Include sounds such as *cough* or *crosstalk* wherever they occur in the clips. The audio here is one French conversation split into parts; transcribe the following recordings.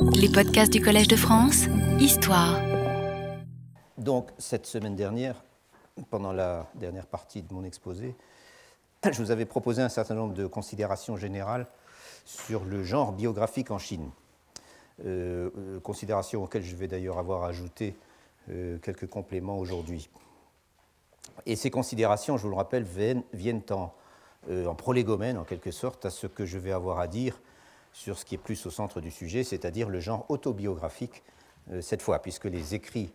Les podcasts du Collège de France, Histoire. Donc, cette semaine dernière, pendant la dernière partie de mon exposé, *clears throat* je vous avais proposé un certain nombre de considérations générales sur le genre biographique en Chine. Euh, euh, considérations auxquelles je vais d'ailleurs avoir ajouté euh, quelques compléments aujourd'hui. Et ces considérations, je vous le rappelle, viennent, en, en, prolégomène, en quelque sorte, à ce que je vais avoir à dire sur ce qui est plus au centre du sujet, c'est-à-dire le genre autobiographique, cette fois, puisque les écrits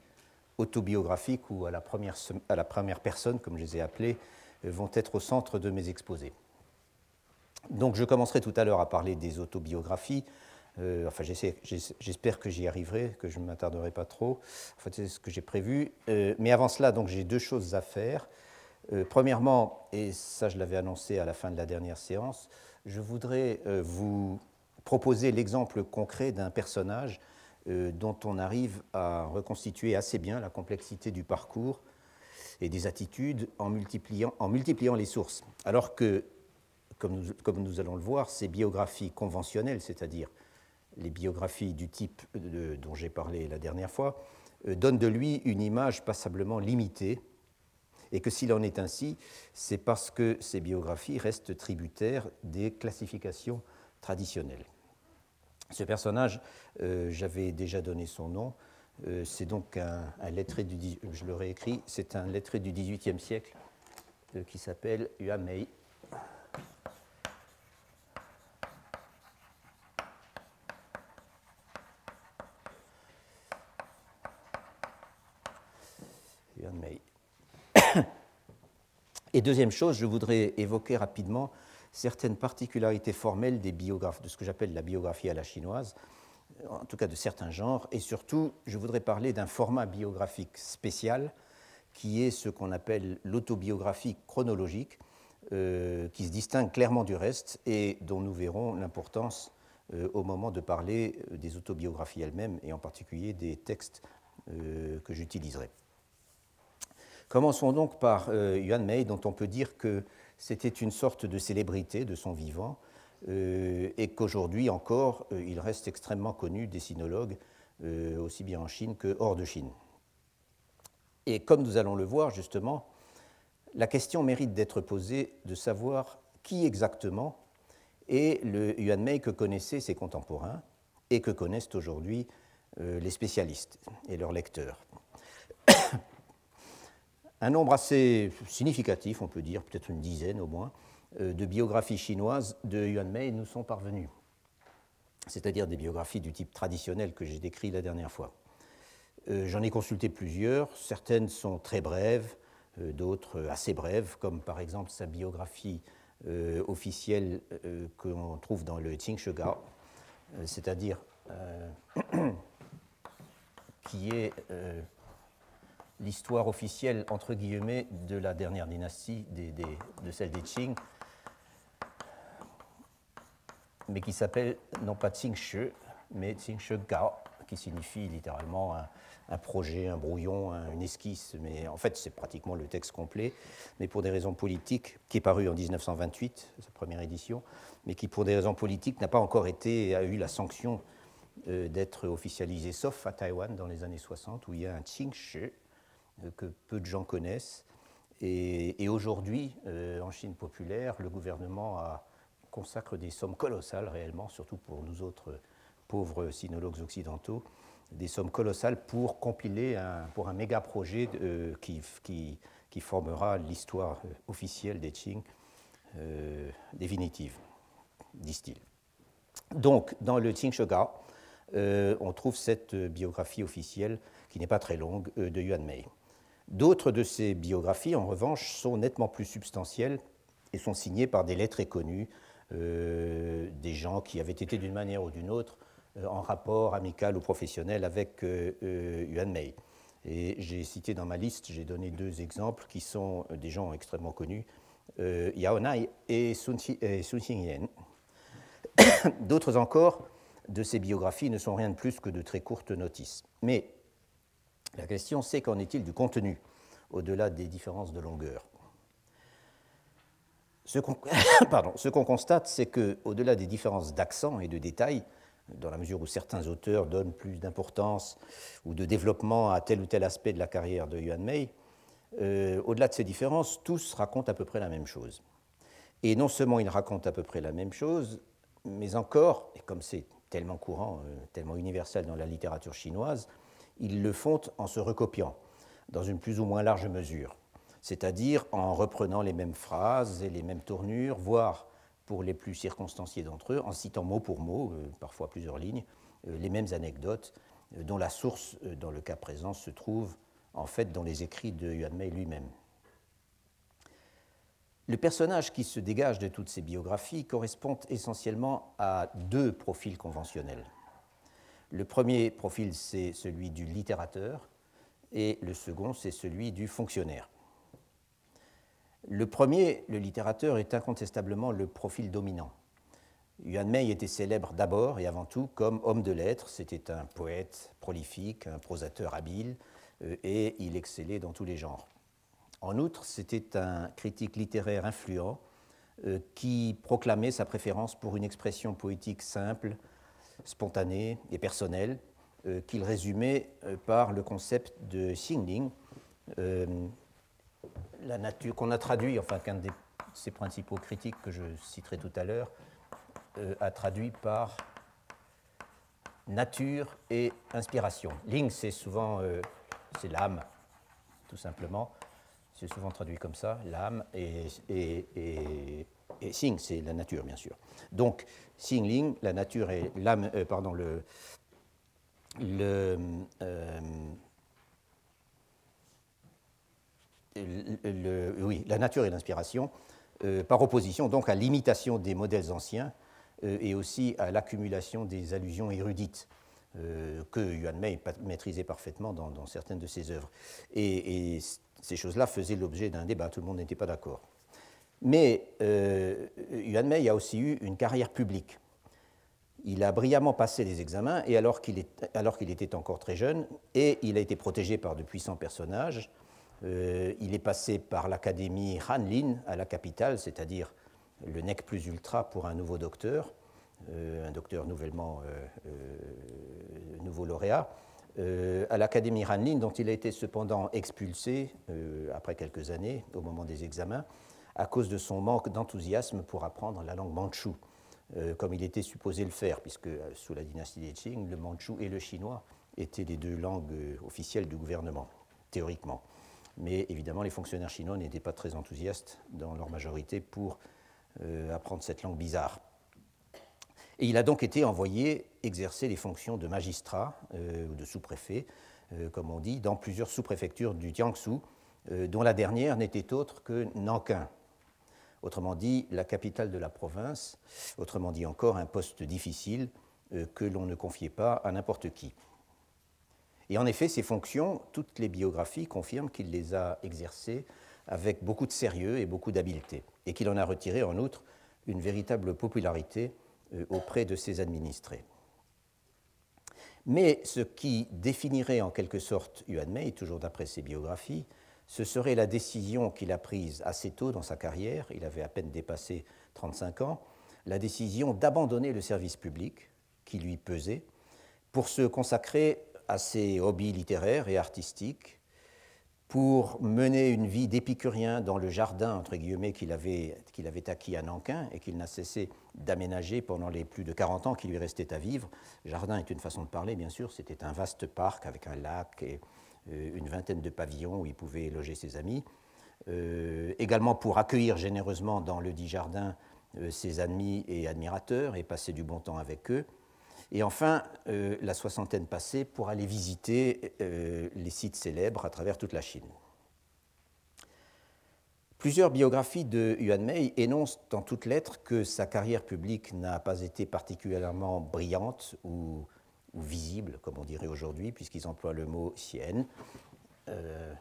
autobiographiques ou à la première, personne, comme je les ai appelés, vont être au centre de mes exposés. Donc je commencerai tout à l'heure à parler des autobiographies, euh, enfin, j'espère que j'y arriverai, que je ne m'attarderai pas trop. Enfin, c'est ce que j'ai prévu. Euh, mais avant cela, j'ai deux choses à faire. Euh, premièrement, et ça je l'avais annoncé à la fin de la dernière séance, je voudrais vous proposer l'exemple concret d'un personnage dont on arrive à reconstituer assez bien la complexité du parcours et des attitudes en multipliant, les sources. Alors que, comme nous, comme nous allons le voir, ces biographies conventionnelles, c'est-à-dire les biographies du type dont j'ai parlé la dernière fois, euh, donnent de lui une image passablement limitée, et que s'il en est ainsi, c'est parce que ces biographies restent tributaires des classifications traditionnelles. Ce personnage, euh, j'avais déjà donné son nom, euh, c'est donc un, lettré du, je le réécris, c'est un lettré du XVIIIe siècle qui s'appelle Yuan Mei, *coughs* Et deuxième chose, je voudrais évoquer rapidement certaines particularités formelles des biographes, de ce que j'appelle la biographie à la chinoise, en tout cas de certains genres, et surtout, je voudrais parler d'un format biographique spécial qui est ce qu'on appelle l'autobiographie chronologique, euh, qui se distingue clairement du reste et dont nous verrons l'importance euh, au moment de parler euh, des autobiographies elles-mêmes et en particulier des textes que j'utiliserai. Commençons donc par euh, Yuan Mei, dont on peut dire que c'était une sorte de célébrité de son vivant, euh, et qu'aujourd'hui encore, euh, il reste extrêmement connu des sinologues, aussi bien en Chine que hors de Chine. Et comme nous allons le voir justement, la question mérite d'être posée de savoir qui exactement est le Yuan Mei que connaissaient ses contemporains et que connaissent aujourd'hui les spécialistes et leurs lecteurs *coughs* un nombre assez significatif, on peut dire, peut-être une dizaine au moins, euh, de biographies chinoises de Yuan Mei nous sont parvenues, c'est-à-dire des biographies du type traditionnel que j'ai décrit la dernière fois. Euh, j'en ai consulté plusieurs, certaines sont très brèves, euh, d'autres assez brèves, comme par exemple sa biographie officielle qu'on trouve dans le Qingshegao, c'est-à-dire *coughs* qui est l'histoire officielle, entre guillemets, de la dernière dynastie, de celle des Qing, mais qui s'appelle non pas Qingshi, mais Qingshi Gao, qui signifie littéralement un, projet, un brouillon, une esquisse, mais en fait c'est pratiquement le texte complet, mais pour des raisons politiques, qui est paru en 1928, sa première édition, mais qui pour des raisons politiques n'a pas encore été, a eu la sanction euh, d'être officialisé, sauf à Taïwan dans les années 60, où il y a un Qingshi, euh, que peu de gens connaissent. Et, aujourd'hui, euh, en Chine populaire, le gouvernement consacre des sommes colossales réellement, surtout pour nous autres pauvres sinologues occidentaux, des sommes colossales pour compiler un, pour un méga projet euh, qui, formera l'histoire officielle des Qing définitive, disent-ils. Donc, dans le Qing euh, on trouve cette biographie officielle, qui n'est pas très longue, de Yuan Mei. D'autres de ces biographies, en revanche, sont nettement plus substantielles et sont signées par des lettres connues, euh, des gens qui avaient été d'une manière ou d'une autre euh, en rapport amical ou professionnel avec euh, Yuan Mei. Et j'ai cité dans ma liste, j'ai donné deux exemples qui sont des gens extrêmement connus, Yao Nai et Sun Xingyan. *coughs* D'autres encore de ces biographies ne sont rien de plus que de très courtes notices. Mais la question, c'est qu'en est-il du contenu, au-delà des différences de longueur? *laughs* Ce qu'on constate, c'est qu'au-delà des différences d'accent et de détails, dans la mesure où certains auteurs donnent plus d'importance ou de développement à tel ou tel aspect de la carrière de Yuan Mei, euh, au-delà de ces différences, tous racontent à peu près la même chose. Et non seulement ils racontent à peu près la même chose, mais encore, et comme c'est tellement courant, euh, tellement universel dans la littérature chinoise, ils le font en se recopiant, dans une plus ou moins large mesure, c'est-à-dire en reprenant les mêmes phrases et les mêmes tournures, voire pour les plus circonstanciés d'entre eux, en citant mot pour mot, euh, parfois plusieurs lignes, les mêmes anecdotes, dont la source, dans le cas présent, se trouve en fait dans les écrits de Yuan Mei lui-même. Le personnage qui se dégage de toutes ces biographies correspond essentiellement à deux profils conventionnels. Le premier profil, c'est celui du littérateur, et le second, c'est celui du fonctionnaire. Le premier, le littérateur, est incontestablement le profil dominant. Yuan Mei était célèbre d'abord et avant tout comme homme de lettres. C'était un poète prolifique, un prosateur habile, euh, et il excellait dans tous les genres. En outre, c'était un critique littéraire influent euh, qui proclamait sa préférence pour une expression poétique simple, spontanée et personnelle, euh, qu'il résumait par le concept de Xingling, la nature qu'on a traduit, enfin qu'un de ses principaux critiques que je citerai tout à l'heure a traduit par nature et inspiration. Ling, c'est souvent l'âme, tout simplement. C'est souvent traduit comme ça, l'âme, et, Sing, c'est la nature, bien sûr. Donc, Ling, la nature et l'âme, euh, pardon, euh, le, oui, la nature et l'inspiration, euh, par opposition donc à l'imitation des modèles anciens et aussi à l'accumulation des allusions érudites. Que Yuan Mei maîtrisait parfaitement dans, certaines de ses œuvres. Et, ces choses-là faisaient l'objet d'un débat, tout le monde n'était pas d'accord. Mais euh, Yuan Mei a aussi eu une carrière publique. Il a brillamment passé les examens, et alors qu'il était encore très jeune, et il a été protégé par de puissants personnages. Euh, il est passé par l'académie Hanlin à la capitale, c'est-à-dire le nec plus ultra pour un nouveau docteur. Euh, un docteur nouvellement euh, nouveau lauréat, à l'Académie Ranlin, dont il a été cependant expulsé après quelques années, au moment des examens, à cause de son manque d'enthousiasme pour apprendre la langue mandchoue, comme il était supposé le faire, puisque sous la dynastie des Qing, le mandchou et le chinois étaient les deux langues officielles du gouvernement, théoriquement. Mais évidemment, les fonctionnaires chinois n'étaient pas très enthousiastes dans leur majorité pour apprendre cette langue bizarre. Et il a donc été envoyé exercer les fonctions de magistrat euh, ou de sous-préfet, euh, comme on dit, dans plusieurs sous-préfectures du Jiangsu, euh, dont la dernière n'était autre que Nankin. Autrement dit, la capitale de la province, autrement dit encore un poste difficile que l'on ne confiait pas à n'importe qui. Et en effet, ces fonctions, toutes les biographies confirment qu'il les a exercées avec beaucoup de sérieux et beaucoup d'habileté, et qu'il en a retiré en outre une véritable popularité euh, auprès de ses administrés. Mais ce qui définirait en quelque sorte Yuan Mei, toujours d'après ses biographies, ce serait la décision qu'il a prise assez tôt dans sa carrière, il avait à peine dépassé 35 ans, la décision d'abandonner le service public qui lui pesait pour se consacrer à ses hobbies littéraires et artistiques pour mener une vie d'épicurien dans le jardin, entre guillemets, qu'il avait, qu'il avait acquis à Nankin et qu'il n'a cessé d'aménager pendant les plus de 40 ans qui lui restaient à vivre. Jardin est une façon de parler, bien sûr, c'était un vaste parc avec un lac et une vingtaine de pavillons où il pouvait loger ses amis. Euh, également pour accueillir généreusement dans le dit jardin euh, ses amis et admirateurs et passer du bon temps avec eux. Et enfin, euh, la soixantaine passée pour aller visiter euh, les sites célèbres à travers toute la Chine. Plusieurs biographies de Yuan Mei énoncent en toutes lettres que sa carrière publique n'a pas été particulièrement brillante ou, visible, comme on dirait aujourd'hui, puisqu'ils emploient le mot xian. Euh,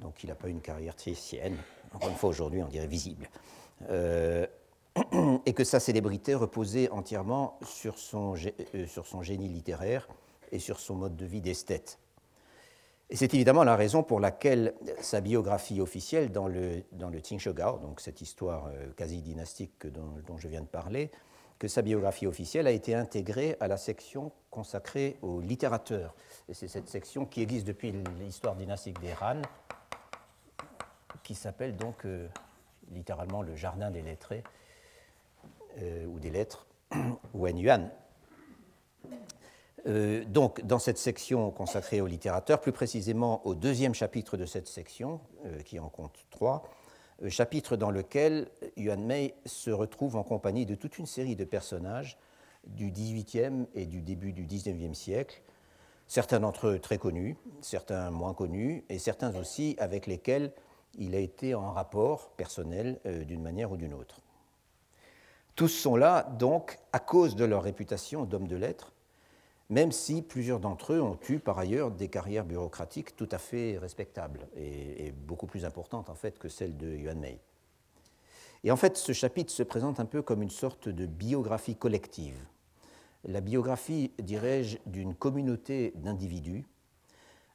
donc il n'a pas une carrière sienne, encore une fois aujourd'hui on dirait visible, euh, et que sa célébrité reposait entièrement sur son, euh, sur son génie littéraire et sur son mode de vie d'esthète. Et c'est évidemment la raison pour laquelle sa biographie officielle dans le, dans le donc cette histoire euh, quasi dynastique dont, je viens de parler, que sa biographie officielle a été intégrée à la section consacrée aux littérateurs. Et c'est cette section qui existe depuis l'histoire dynastique des Han, qui s'appelle donc euh, littéralement le jardin des lettrés, euh, ou des lettres, *clears throat* Wen Yuan. Euh, donc, dans cette section consacrée aux littérateurs, plus précisément au deuxième chapitre de cette section, euh, qui en compte trois, euh, chapitre dans lequel Yuan Mei se retrouve en compagnie de toute une série de personnages du XVIIIe et du début du XIXe siècle, certains d'entre eux très connus, certains moins connus, et certains aussi avec lesquels il a été en rapport personnel d'une manière ou d'une autre. Tous sont là, donc, à cause de leur réputation d'hommes de lettres, même si plusieurs d'entre eux ont eu par ailleurs des carrières bureaucratiques tout à fait respectables et, beaucoup plus importantes en fait que celles de Yuan Mei. Et en fait, ce chapitre se présente un peu comme une sorte de biographie collective. La biographie, dirais-je, d'une communauté d'individus,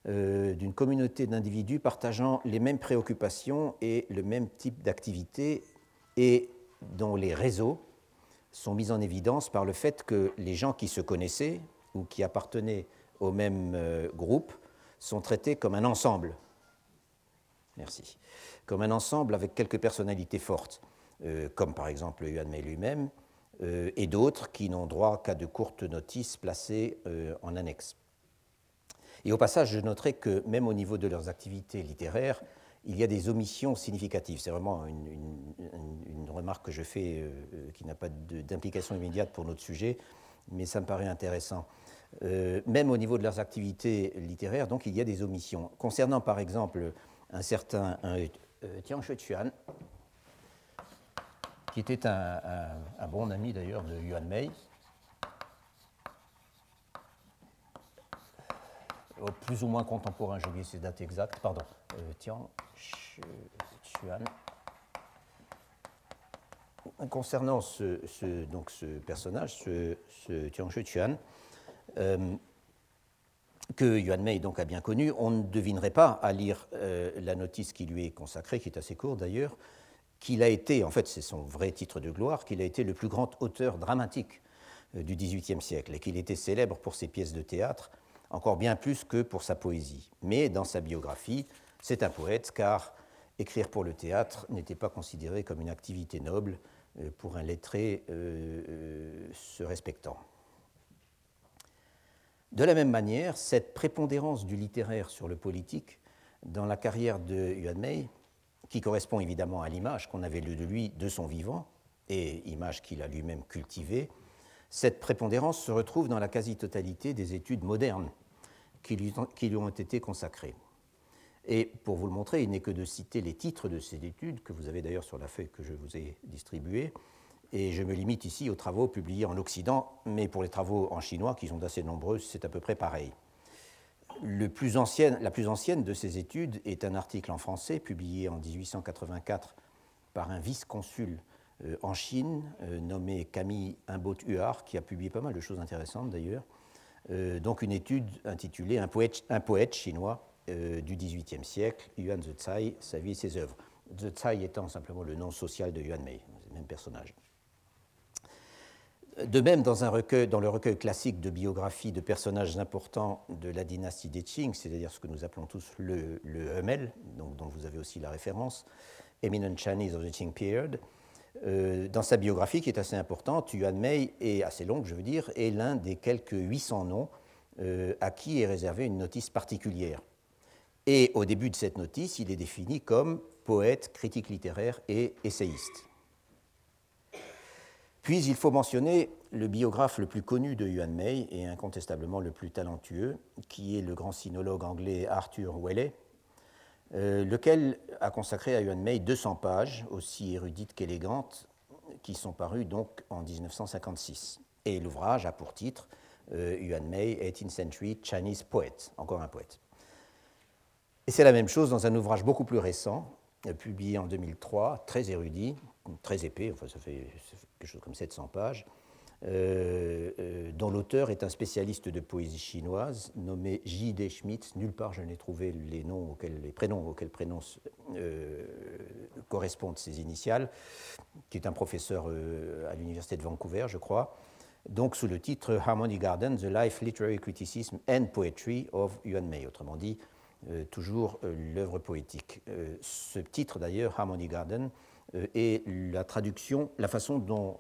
euh, d'une communauté d'individus partageant les mêmes préoccupations et le même type d'activité et dont les réseaux sont mis en évidence par le fait que les gens qui se connaissaient, ou qui appartenaient au même euh, groupe sont traités comme un ensemble. Merci. Comme un ensemble avec quelques personnalités fortes, euh, comme par exemple Yuan Mei lui-même, euh, et d'autres qui n'ont droit qu'à de courtes notices placées en annexe. Et au passage, je noterai que même au niveau de leurs activités littéraires, il y a des omissions significatives. C'est vraiment une, une, remarque que je fais qui n'a pas d'implication immédiate pour notre sujet, mais ça me paraît intéressant. Euh, même au niveau de leurs activités littéraires, donc il y a des omissions. Concernant par exemple un certain un, euh, Tian qui était un, bon ami d'ailleurs de Yuan Mei, plus ou moins contemporain, j'ai oublié ses dates exactes, pardon, euh, Tian Chuan. Concernant ce, donc ce personnage, ce, ce Tian euh, que Yuan Mei donc a bien connu, on ne devinerait pas à lire euh, la notice qui lui est consacrée, qui est assez courte d'ailleurs, qu'il a été, en fait c'est son vrai titre de gloire, qu'il a été le plus grand auteur dramatique euh, du XVIIIe siècle et qu'il était célèbre pour ses pièces de théâtre, encore bien plus que pour sa poésie. Mais dans sa biographie, c'est un poète car écrire pour le théâtre n'était pas considéré comme une activité noble pour un lettré se respectant. De la même manière, cette prépondérance du littéraire sur le politique dans la carrière de Yuan Mei, qui correspond évidemment à l'image qu'on avait lue de lui de son vivant, et image qu'il a lui-même cultivée, cette prépondérance se retrouve dans la quasi-totalité des études modernes qui lui, qui lui, ont été consacrées. Et pour vous le montrer, il n'est que de citer les titres de ces études, que vous avez d'ailleurs sur la feuille que je vous ai distribuée, et je me limite ici aux travaux publiés en Occident, mais pour les travaux en chinois, qui sont assez nombreux, c'est à peu près pareil. la plus ancienne de ces études est un article en français publié en 1884 par un vice-consul euh, en Chine euh, nommé Camille Imbot-Huard, qui a publié pas mal de choses intéressantes d'ailleurs. Euh, donc une étude intitulée Un poète, chinois du XVIIIe siècle, Yuan Zecai, sa vie et ses œuvres. Zecai étant simplement le nom social de Yuan Mei, le même personnage. De même, dans, le recueil classique de biographies de personnages importants de la dynastie des Qing, c'est-à-dire ce que nous appelons tous le, le dont vous avez aussi la référence, Eminent Chinese of the Qing Period, euh, dans sa biographie, qui est assez importante, Yuan Mei est assez longue, je veux dire, est l'un des quelques 800 noms euh, à qui est réservée une notice particulière. Et au début de cette notice, il est défini comme poète, critique littéraire et essayiste. Puis il faut mentionner le biographe le plus connu de Yuan Mei et incontestablement le plus talentueux, qui est le grand sinologue anglais Arthur Welley, euh, lequel a consacré à Yuan Mei 200 pages, aussi érudites qu'élégantes, qui sont parues donc en 1956. Et l'ouvrage a pour titre euh, Yuan Mei, 18th Century Chinese Poet, encore un poète. Et c'est la même chose dans un ouvrage beaucoup plus récent, euh, publié en 2003, très érudit, très épais, enfin ça fait quelque chose comme 700 pages, dont l'auteur est un spécialiste de poésie chinoise nommé J.D. Schmidt. Nulle part je n'ai trouvé les, noms auxquels, les prénoms auxquels correspondent ces initiales, qui est un professeur à l'Université de Vancouver, je crois donc sous le titre Harmony Garden, The Life, Literary Criticism and Poetry of Yuan Mei, autrement dit, euh, toujours euh, l'œuvre poétique. Euh, ce titre d'ailleurs, Harmony Garden, est la traduction, la façon dont,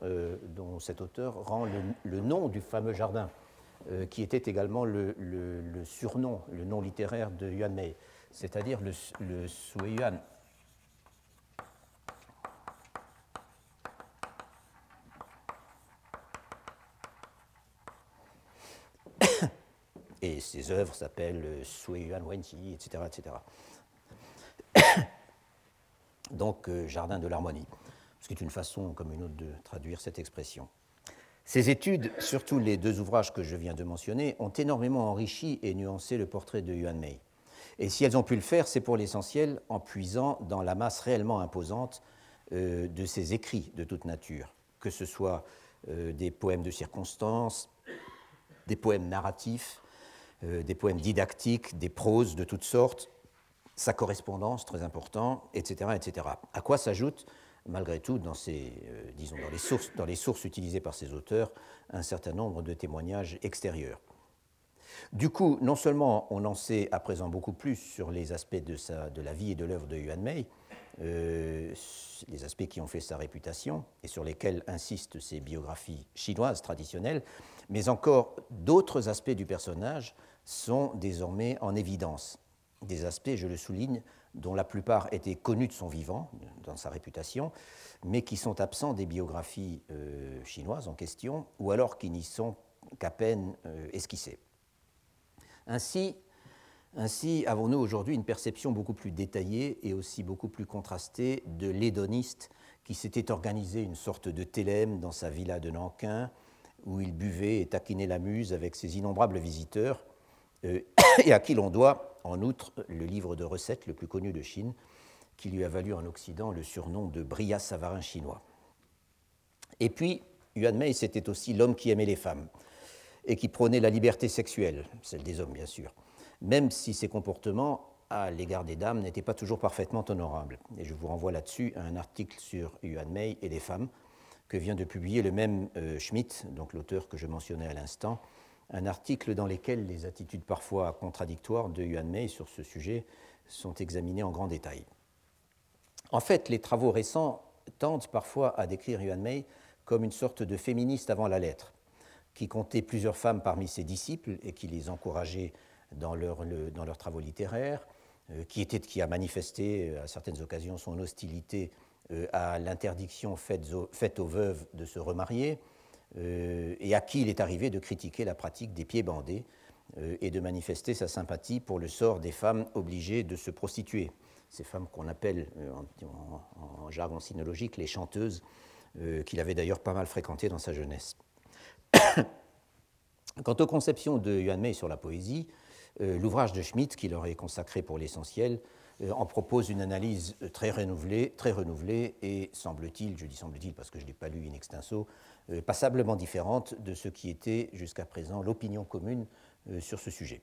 dont cet auteur rend le, nom du fameux jardin, qui était également le, surnom, le nom littéraire de Yuan Mei, c'est-à-dire le, le Yuan et ses œuvres s'appellent euh, Sui Yuan Wenji, etc. etc. Donc, euh, Jardin de l'harmonie, ce qui est une façon comme une autre de traduire cette expression. Ces études, surtout les deux ouvrages que je viens de mentionner, ont énormément enrichi et nuancé le portrait de Yuan Mei. Et si elles ont pu le faire, c'est pour l'essentiel en puisant dans la masse réellement imposante euh, de ses écrits de toute nature, que ce soit des poèmes de circonstance, des poèmes narratifs, euh, des poèmes didactiques, des proses de toutes sortes, sa correspondance, très important, etc. etc. À quoi s'ajoute, malgré tout, dans, ces, euh, disons, dans, les sources, dans les sources utilisées par ces auteurs, un certain nombre de témoignages extérieurs. Du coup, non seulement on en sait à présent beaucoup plus sur les aspects de, sa, de la vie et de l'œuvre de Yuan Mei, euh, les aspects qui ont fait sa réputation et sur lesquels insistent ses biographies chinoises traditionnelles, mais encore d'autres aspects du personnage sont désormais en évidence. Des aspects, je le souligne, dont la plupart étaient connus de son vivant, dans sa réputation, mais qui sont absents des biographies euh, chinoises en question, ou alors qui n'y sont qu'à peine euh, esquissés. Ainsi, ainsi avons-nous aujourd'hui une perception beaucoup plus détaillée et aussi beaucoup plus contrastée de l'hédoniste qui s'était organisé une sorte de télème dans sa villa de Nankin, où il buvait et taquinait la muse avec ses innombrables visiteurs, *coughs* et à qui l'on doit, en outre, le livre de recettes le plus connu de Chine, qui lui a valu en Occident le surnom de Bria Savarin chinois. Et puis, Yuan Mei, c'était aussi l'homme qui aimait les femmes et qui prônait la liberté sexuelle, celle des hommes bien sûr, même si ses comportements à l'égard des dames n'étaient pas toujours parfaitement honorables. Et je vous renvoie là-dessus à un article sur Yuan Mei et les femmes que vient de publier le même euh, Schmitt, donc l'auteur que je mentionnais à l'instant, un article dans lequel les attitudes parfois contradictoires de Yuan Mei sur ce sujet sont examinées en grand détail. En fait, les travaux récents tendent parfois à décrire Yuan Mei comme une sorte de féministe avant la lettre, qui comptait plusieurs femmes parmi ses disciples et qui les encourageait dans, leurs travaux littéraires, euh, qui, était, qui a manifesté euh, à certaines occasions son hostilité euh, à l'interdiction faite aux veuves de se remarier, et à qui il est arrivé de critiquer la pratique des pieds bandés euh, et de manifester sa sympathie pour le sort des femmes obligées de se prostituer. Ces femmes qu'on appelle euh, en, jargon sinologique les chanteuses, qu'il avait d'ailleurs pas mal fréquentées dans sa jeunesse. *coughs* Quant aux conceptions de Yuan Mei sur la poésie, l'ouvrage de Schmitt, qui leur est consacré pour l'essentiel, en propose une analyse très renouvelée, très renouvelée et, semble-t-il, je dis semble-t-il parce que je ne l'ai pas lu in extenso, euh, passablement différente de ce qui était jusqu'à présent l'opinion commune euh, sur ce sujet.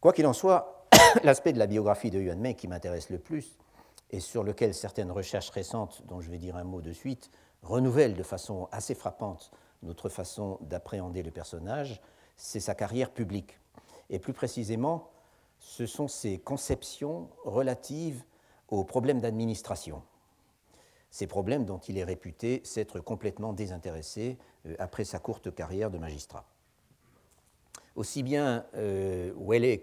Quoi qu'il en soit, *coughs* l'aspect de la biographie de Yuan Mei qui m'intéresse le plus et sur lequel certaines recherches récentes, dont je vais dire un mot de suite, renouvellent de façon assez frappante notre façon d'appréhender le personnage, c'est sa carrière publique. Et plus précisément, ce sont ses conceptions relatives aux problèmes d'administration ces problèmes dont il est réputé s'être complètement désintéressé euh, après sa courte carrière de magistrat. Aussi bien euh,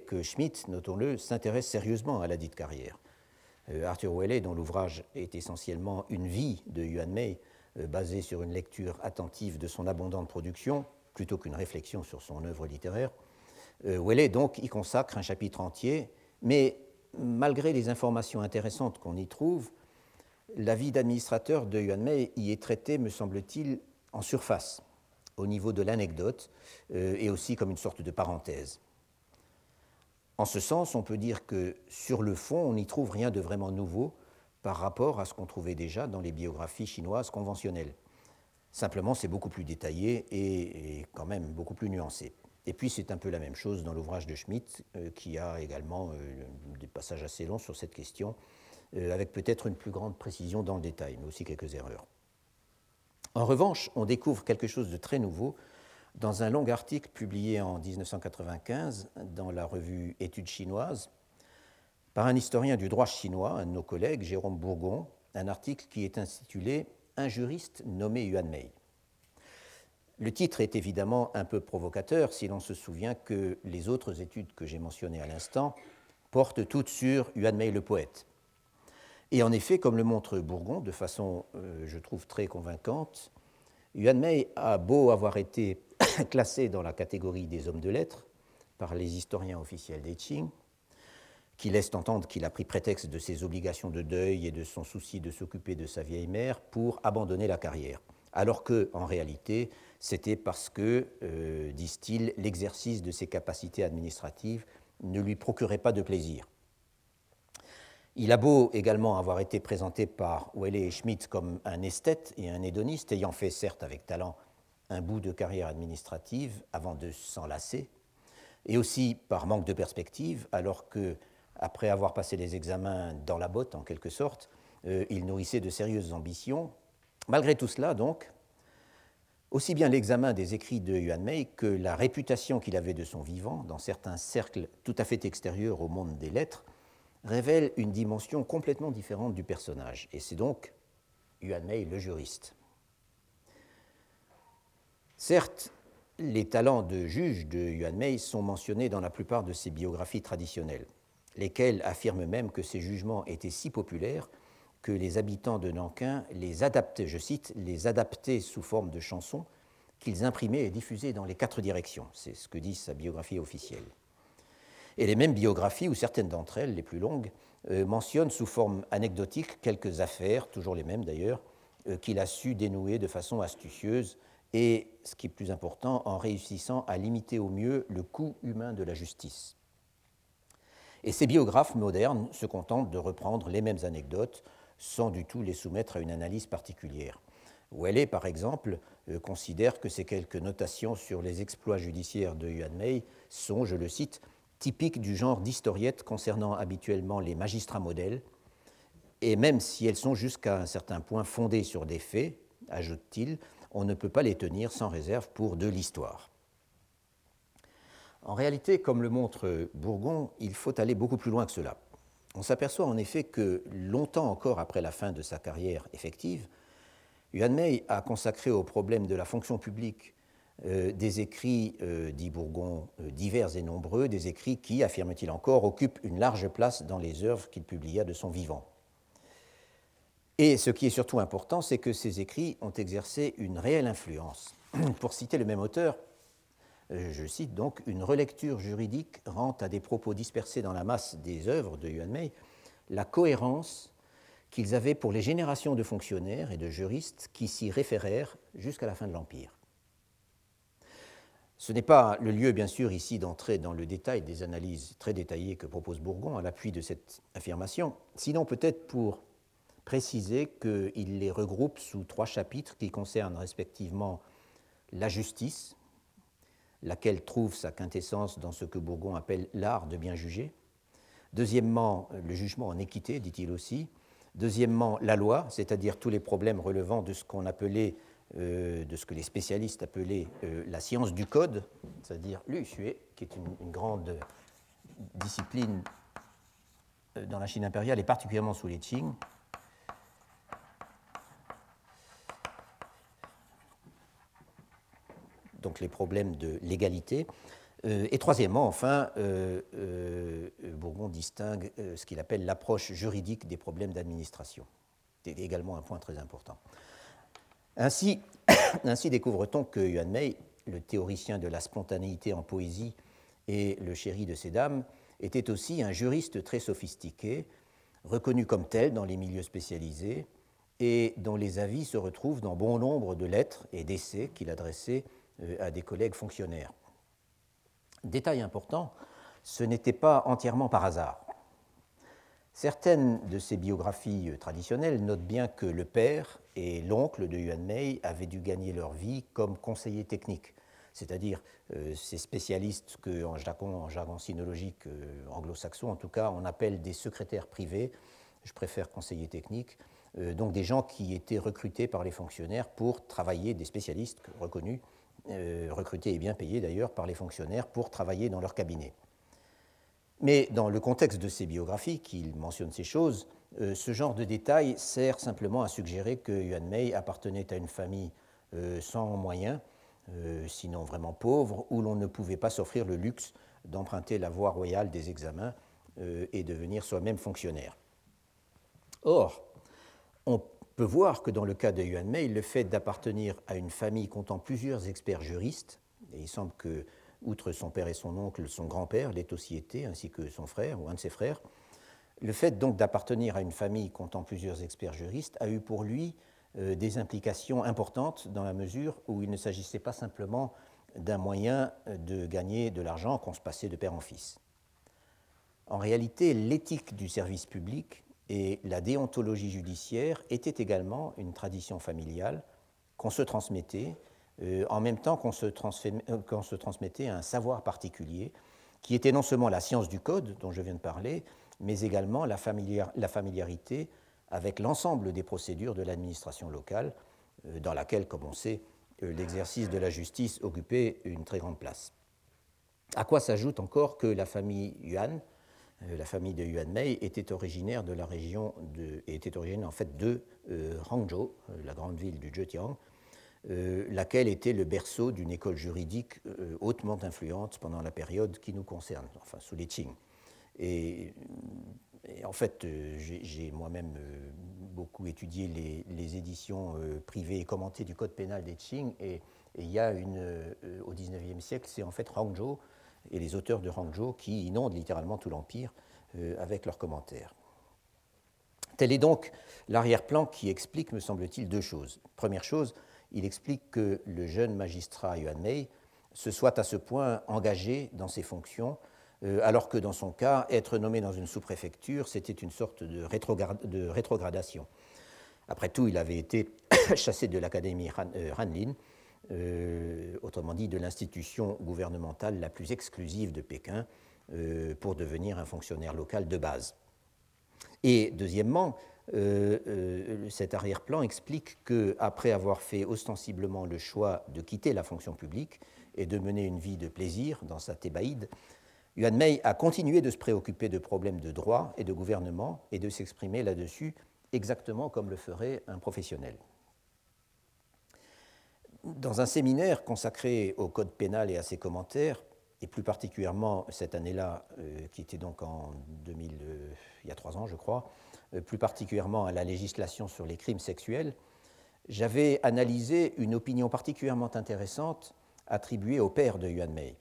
que Schmitt, notons-le, s'intéressent sérieusement à la dite carrière. Euh, Arthur Welle, dont l'ouvrage est essentiellement une vie de Yuan Mei, euh, basée sur une lecture attentive de son abondante production, plutôt qu'une réflexion sur son œuvre littéraire, Welle donc y consacre un chapitre entier, mais malgré les informations intéressantes qu'on y trouve, la vie d'administrateur de Yuan Mei y est traitée, me semble-t-il, en surface, au niveau de l'anecdote, euh, et aussi comme une sorte de parenthèse. En ce sens, on peut dire que sur le fond, on n'y trouve rien de vraiment nouveau par rapport à ce qu'on trouvait déjà dans les biographies chinoises conventionnelles. Simplement, c'est beaucoup plus détaillé et, quand même beaucoup plus nuancé. Et puis, c'est un peu la même chose dans l'ouvrage de Schmitt, euh, qui a également euh, des passages assez longs sur cette question, euh, avec peut-être une plus grande précision dans le détail, mais aussi quelques erreurs. En revanche, on découvre quelque chose de très nouveau dans un long article publié en 1995 dans la revue Études chinoises par un historien du droit chinois, un de nos collègues, Jérôme Bourgon, un article qui est intitulé un juriste nommé Yuan Mei. Le titre est évidemment un peu provocateur si l'on se souvient que les autres études que j'ai mentionnées à l'instant portent toutes sur Yuan Mei le poète. Et en effet, comme le montre Bourgon de façon, euh, je trouve, très convaincante, Yuan Mei a beau avoir été *coughs* classé dans la catégorie des hommes de lettres par les historiens officiels des Qing, qui laissent entendre qu'il a pris prétexte de ses obligations de deuil et de son souci de s'occuper de sa vieille mère pour abandonner la carrière. Alors que, en réalité, c'était parce que, euh, disent-ils, l'exercice de ses capacités administratives ne lui procurait pas de plaisir. Il a beau également avoir été présenté par Welle et Schmidt comme un esthète et un hédoniste, ayant fait certes avec talent un bout de carrière administrative avant de s'enlacer, et aussi par manque de perspective, alors que après avoir passé les examens dans la botte, en quelque sorte, euh, il nourrissait de sérieuses ambitions. Malgré tout cela, donc, aussi bien l'examen des écrits de Yuan Mei que la réputation qu'il avait de son vivant dans certains cercles tout à fait extérieurs au monde des lettres révèlent une dimension complètement différente du personnage. Et c'est donc Yuan Mei le juriste. Certes, les talents de juge de Yuan Mei sont mentionnés dans la plupart de ses biographies traditionnelles lesquels affirment même que ces jugements étaient si populaires que les habitants de Nankin les adaptaient, je cite, les adaptaient sous forme de chansons qu'ils imprimaient et diffusaient dans les quatre directions. C'est ce que dit sa biographie officielle. Et les mêmes biographies, ou certaines d'entre elles, les plus longues, euh, mentionnent sous forme anecdotique quelques affaires, toujours les mêmes d'ailleurs, euh, qu'il a su dénouer de façon astucieuse et, ce qui est plus important, en réussissant à limiter au mieux le coût humain de la justice. Et ces biographes modernes se contentent de reprendre les mêmes anecdotes sans du tout les soumettre à une analyse particulière. Ouellet, par exemple, euh, considère que ces quelques notations sur les exploits judiciaires de Yuan Mei sont, je le cite, typiques du genre d'historiettes concernant habituellement les magistrats modèles, et même si elles sont jusqu'à un certain point fondées sur des faits, ajoute-t-il, on ne peut pas les tenir sans réserve pour de l'histoire. En réalité, comme le montre Bourgon, il faut aller beaucoup plus loin que cela. On s'aperçoit en effet que longtemps encore après la fin de sa carrière effective, Yuan Mei a consacré au problème de la fonction publique euh, des écrits, euh, dit Bourgon, euh, divers et nombreux, des écrits qui, affirme-t-il encore, occupent une large place dans les œuvres qu'il publia de son vivant. Et ce qui est surtout important, c'est que ces écrits ont exercé une réelle influence. *clears throat* Pour citer le même auteur, je cite donc, une relecture juridique rend à des propos dispersés dans la masse des œuvres de Yuan Mei la cohérence qu'ils avaient pour les générations de fonctionnaires et de juristes qui s'y référèrent jusqu'à la fin de l'Empire. Ce n'est pas le lieu, bien sûr, ici d'entrer dans le détail des analyses très détaillées que propose Bourgon à l'appui de cette affirmation, sinon peut-être pour préciser qu'il les regroupe sous trois chapitres qui concernent respectivement la justice, laquelle trouve sa quintessence dans ce que Bourgon appelle l'art de bien juger. Deuxièmement, le jugement en équité, dit-il aussi. Deuxièmement, la loi, c'est-à-dire tous les problèmes relevant de ce qu'on appelait, euh, de ce que les spécialistes appelaient euh, la science du code, c'est-à-dire l'USUE, qui est une, grande discipline euh, dans la Chine impériale et particulièrement sous les Qing, donc les problèmes de légalité. Euh, et troisièmement, enfin, euh, euh, Bourgon distingue ce qu'il appelle l'approche juridique des problèmes d'administration. C'est également un point très important. *coughs* Ainsi, découvre-t-on que Yuan Mei, le théoricien de la spontanéité en poésie et le chéri de ces dames, était aussi un juriste très sophistiqué, reconnu comme tel dans les milieux spécialisés et dont les avis se retrouvent dans bon nombre de lettres et d'essais qu'il adressait à des collègues fonctionnaires. Détail important, ce n'était pas entièrement par hasard. Certaines de ces biographies traditionnelles notent bien que le père et l'oncle de Yuan Mei avaient dû gagner leur vie comme conseillers techniques, c'est-à-dire euh, ces spécialistes que, en jargon, sinologique euh, anglo-saxon, en tout cas, on appelle des secrétaires privés, je préfère conseillers techniques, euh, donc des gens qui étaient recrutés par les fonctionnaires pour travailler, des spécialistes reconnus, recrutés et bien payés d'ailleurs par les fonctionnaires pour travailler dans leur cabinet. Mais dans le contexte de ces biographies, qu'il mentionne ces choses, ce genre de détails sert simplement à suggérer que Yuan Mei appartenait à une famille sans moyens euh, sinon vraiment pauvre, où l'on ne pouvait pas s'offrir le luxe d'emprunter la voie royale des examens euh, et devenir soi-même fonctionnaire. Or, on peut voir que dans le cas de Yuan Mei, le fait d'appartenir à une famille comptant plusieurs experts juristes, et il semble que, outre son père et son oncle, son grand-père l'ait aussi été, ainsi que son frère ou un de ses frères, le fait donc d'appartenir à une famille comptant plusieurs experts juristes a eu pour lui euh, des implications importantes dans la mesure où il ne s'agissait pas simplement d'un moyen de gagner de l'argent qu'on se passait de père en fils. En réalité, l'éthique du service public et la déontologie judiciaire étaient également une tradition familiale qu'on se transmettait, euh, en même temps qu'on se, euh, transmettait un savoir particulier, qui était non seulement la science du code dont je viens de parler, mais également la, familiarité avec l'ensemble des procédures de l'administration locale, euh, dans laquelle, comme on sait, euh, l'exercice de la justice occupait une très grande place. À quoi s'ajoute encore que la famille Yuan, euh, la famille de Yuan Mei, était originaire de la région de, était originaire en fait de Hangzhou, la grande ville du Zhejiang, laquelle était le berceau d'une école juridique hautement influente pendant la période qui nous concerne, enfin sous les Qing. Et en fait, euh, j'ai moi-même euh, beaucoup étudié les, éditions euh, privées et commentées du Code pénal des Qing, et, il y a une, au XIXe siècle, c'est en fait Hangzhou et les auteurs de Hangzhou qui inondent littéralement tout l'Empire avec leurs commentaires. Tel est donc l'arrière-plan qui explique, me semble-t-il, deux choses. Première chose, il explique que le jeune magistrat Yuan Mei se soit à ce point engagé dans ses fonctions euh, alors que dans son cas, être nommé dans une sous-préfecture, c'était une sorte de, rétrogradation. Après tout, il avait été *coughs* chassé de l'Académie Hanlin, euh, euh, autrement dit de l'institution gouvernementale la plus exclusive de Pékin, pour devenir un fonctionnaire local de base. Et deuxièmement, cet arrière-plan explique qu'après avoir fait ostensiblement le choix de quitter la fonction publique et de mener une vie de plaisir dans sa thébaïde, Yuan Mei a continué de se préoccuper de problèmes de droit et de gouvernement et de s'exprimer là-dessus exactement comme le ferait un professionnel. Dans un séminaire consacré au code pénal et à ses commentaires, et plus particulièrement cette année-là, euh, qui était donc en 2000, euh, il y a trois ans je crois, euh, plus particulièrement à la législation sur les crimes sexuels, j'avais analysé une opinion particulièrement intéressante attribuée au père de Yuan Mei,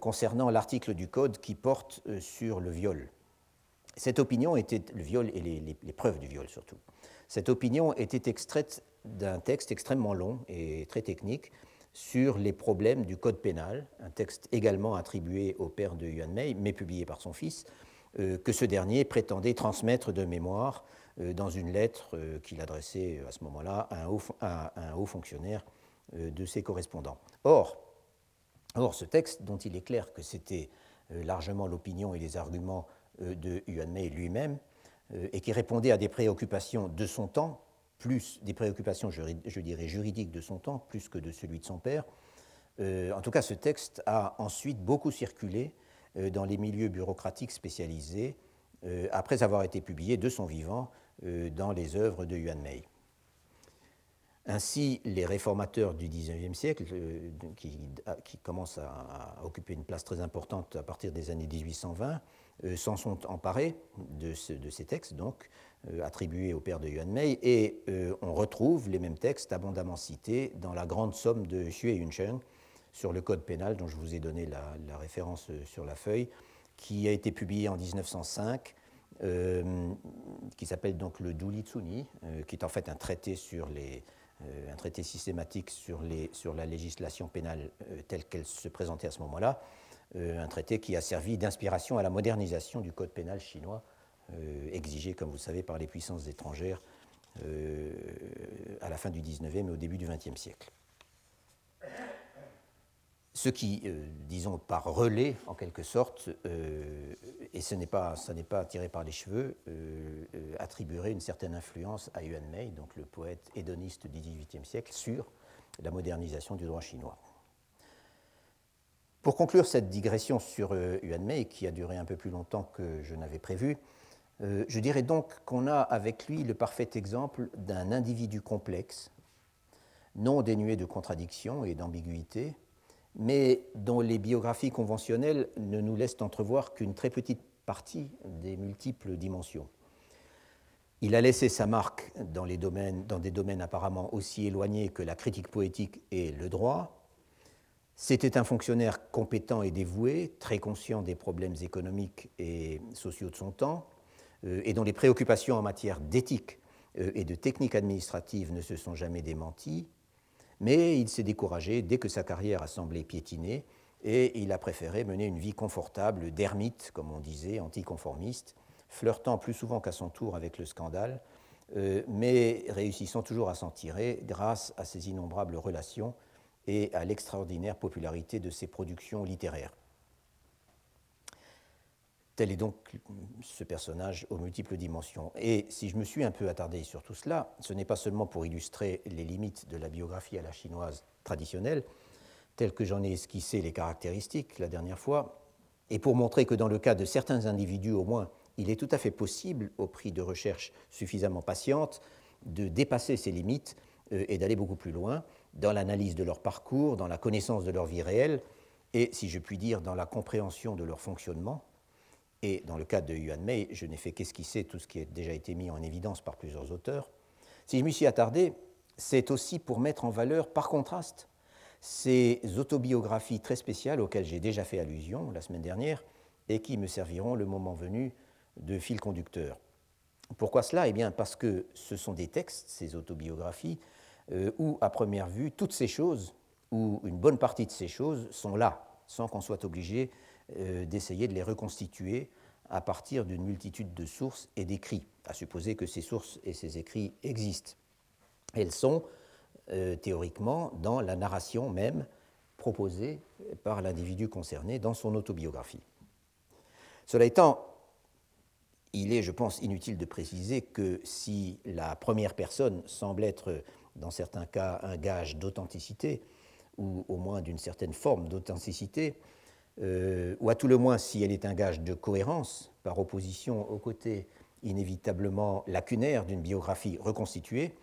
concernant l'article du Code qui porte sur le viol. Cette opinion était, le viol et les, preuves du viol surtout, cette opinion était extraite d'un texte extrêmement long et très technique sur les problèmes du Code pénal, un texte également attribué au père de Yuan Mei, mais publié par son fils, euh, que ce dernier prétendait transmettre de mémoire dans une lettre qu'il adressait à ce moment-là à, un haut fonctionnaire de ses correspondants. Or, Or, ce texte, dont il est clair que c'était euh, largement l'opinion et les arguments euh, de Yuan Mei lui-même, euh, et qui répondait à des préoccupations de son temps, plus des préoccupations, je dirais, juridiques de son temps, plus que de celui de son père, en tout cas, ce texte a ensuite beaucoup circulé dans les milieux bureaucratiques spécialisés, après avoir été publié de son vivant dans les œuvres de Yuan Mei. Ainsi, les réformateurs du XIXe siècle, euh, qui, commencent à, occuper une place très importante à partir des années 1820, euh, s'en sont emparés de, ces textes, donc euh, attribués au père de Yuan Mei, et on retrouve les mêmes textes abondamment cités dans la grande somme de Xue Yuncheng sur le code pénal, dont je vous ai donné la, référence sur la feuille, qui a été publié en 1905 qui s'appelle donc le Duli Tsuni, qui est en fait un traité sur les, euh, un traité systématique sur, les, sur la législation pénale euh, telle qu'elle se présentait à ce moment-là, euh, un traité qui a servi d'inspiration à la modernisation du code pénal chinois exigée, comme vous le savez, par les puissances étrangères à la fin du XIXe et au début du XXe siècle ce qui, euh, disons, par relais, en quelque sorte, euh, et ce n'est pas, tiré par les cheveux, euh, attribuerait une certaine influence à Yuan Mei, donc le poète hédoniste du XVIIIe siècle, sur la modernisation du droit chinois. Pour conclure cette digression sur Yuan Mei, qui a duré un peu plus longtemps que je n'avais prévu, je dirais donc qu'on a avec lui le parfait exemple d'un individu complexe, non dénué de contradictions et d'ambiguïté, mais dont les biographies conventionnelles ne nous laissent entrevoir qu'une très petite partie des multiples dimensions. Il a laissé sa marque dans, des domaines apparemment aussi éloignés que la critique poétique et le droit. C'était un fonctionnaire compétent et dévoué, très conscient des problèmes économiques et sociaux de son temps, euh, et dont les préoccupations en matière d'éthique euh, et de technique administrative ne se sont jamais démenties, mais il s'est découragé dès que sa carrière a semblé piétiner et il a préféré mener une vie confortable d'ermite, comme on disait, anticonformiste, flirtant plus souvent qu'à son tour avec le scandale, euh, mais réussissant toujours à s'en tirer grâce à ses innombrables relations et à l'extraordinaire popularité de ses productions littéraires. Tel est donc ce personnage aux multiples dimensions. Et si je me suis un peu attardé sur tout cela, ce n'est pas seulement pour illustrer les limites de la biographie à la chinoise traditionnelle, telles que j'en ai esquissé les caractéristiques la dernière fois, et pour montrer que dans le cas de certains individus au moins, il est tout à fait possible, au prix de recherches suffisamment patientes, de dépasser ces limites euh, et d'aller beaucoup plus loin dans l'analyse de leur parcours, dans la connaissance de leur vie réelle, et, si je puis dire, dans la compréhension de leur fonctionnement, et dans le cas de Yuan Mei, je n'ai fait qu'esquisser tout ce qui a déjà été mis en évidence par plusieurs auteurs. Si je m'y suis attardé, c'est aussi pour mettre en valeur, par contraste, ces autobiographies très spéciales auxquelles j'ai déjà fait allusion la semaine dernière et qui me serviront le moment venu de fil conducteur. Pourquoi cela? Eh bien parce que ce sont des textes, ces autobiographies, euh, où à première vue, toutes ces choses, ou une bonne partie de ces choses, sont là, sans qu'on soit obligé euh, d'essayer de les reconstituer à partir d'une multitude de sources et d'écrits, à supposer que ces sources et ces écrits existent. Elles sont euh, théoriquement dans la narration même proposée par l'individu concerné dans son autobiographie. Cela étant, il est, je pense, inutile de préciser que si la première personne semble être, dans certains cas, un gage d'authenticité, ou au moins d'une certaine forme d'authenticité, euh, ou à tout le moins si elle est un gage de cohérence, par opposition au côté inévitablement lacunaire d'une biographie reconstituée,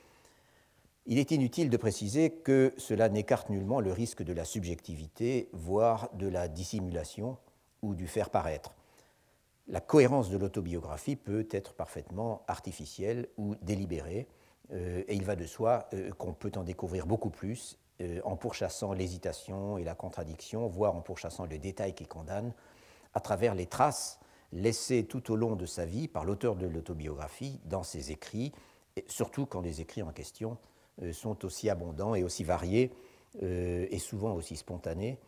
il est inutile de préciser que cela n'écarte nullement le risque de la subjectivité, voire de la dissimulation ou du faire paraître. La cohérence de l'autobiographie peut être parfaitement artificielle ou délibérée, euh, et il va de soi euh, qu'on peut en découvrir beaucoup plus euh, en pourchassant l'hésitation et la contradiction, voire en pourchassant le détail qui condamne, à travers les traces laissées tout au long de sa vie par l'auteur de l'autobiographie dans ses écrits, et surtout quand les écrits en question euh, sont aussi abondants et aussi variés euh, et souvent aussi spontanés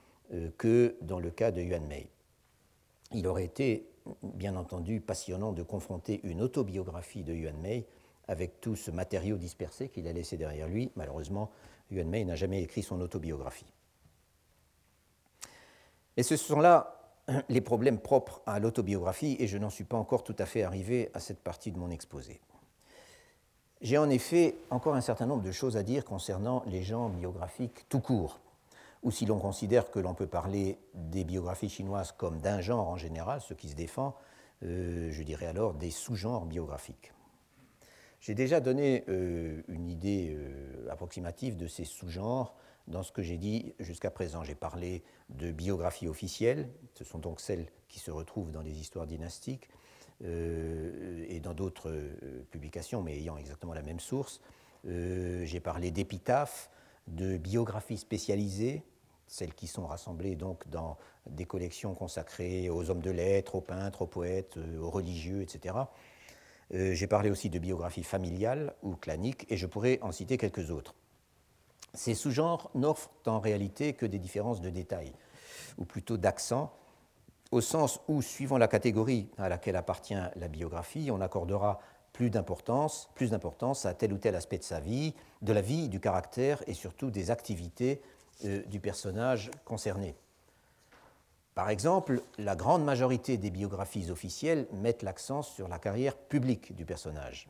que dans le cas de Yuan Mei. Il aurait été, bien entendu, passionnant de confronter une autobiographie de Yuan Mei avec tout ce matériau dispersé qu'il a laissé derrière lui. Malheureusement, Yuan Mei n'a jamais écrit son autobiographie. Et ce sont là *clears throat* les problèmes propres à l'autobiographie, et je n'en suis pas encore tout à fait arrivé à cette partie de mon exposé. J'ai en effet encore un certain nombre de choses à dire concernant les genres biographiques tout court, ou si l'on considère que l'on peut parler des biographies chinoises comme d'un genre en général, ce qui se défend, euh, je dirais alors des sous-genres biographiques. J'ai déjà donné euh, une idée euh, approximative de ces sous-genres dans ce que j'ai dit jusqu'à présent. J'ai parlé de biographie officielle, ce sont donc celles qui se retrouvent dans les histoires dynastiques euh, et dans d'autres publications, mais ayant exactement la même source. j'ai parlé d'épitaphes, de biographies spécialisées, celles qui sont rassemblées donc dans des collections consacrées aux hommes de lettres, aux peintres, aux poètes, aux religieux, etc. Euh, j'ai parlé aussi de biographie familiale ou clanique, et je pourrais en citer quelques autres. Ces sous-genres n'offrent en réalité que des différences de détails, ou plutôt d'accent, au sens où, suivant la catégorie à laquelle appartient la biographie, on accordera plus d'importance, plus d'importance à tel ou tel aspect de sa vie, de la vie, du caractère et surtout des activités euh, du personnage concerné. Par exemple, la grande majorité des biographies officielles mettent l'accent sur la carrière publique du personnage.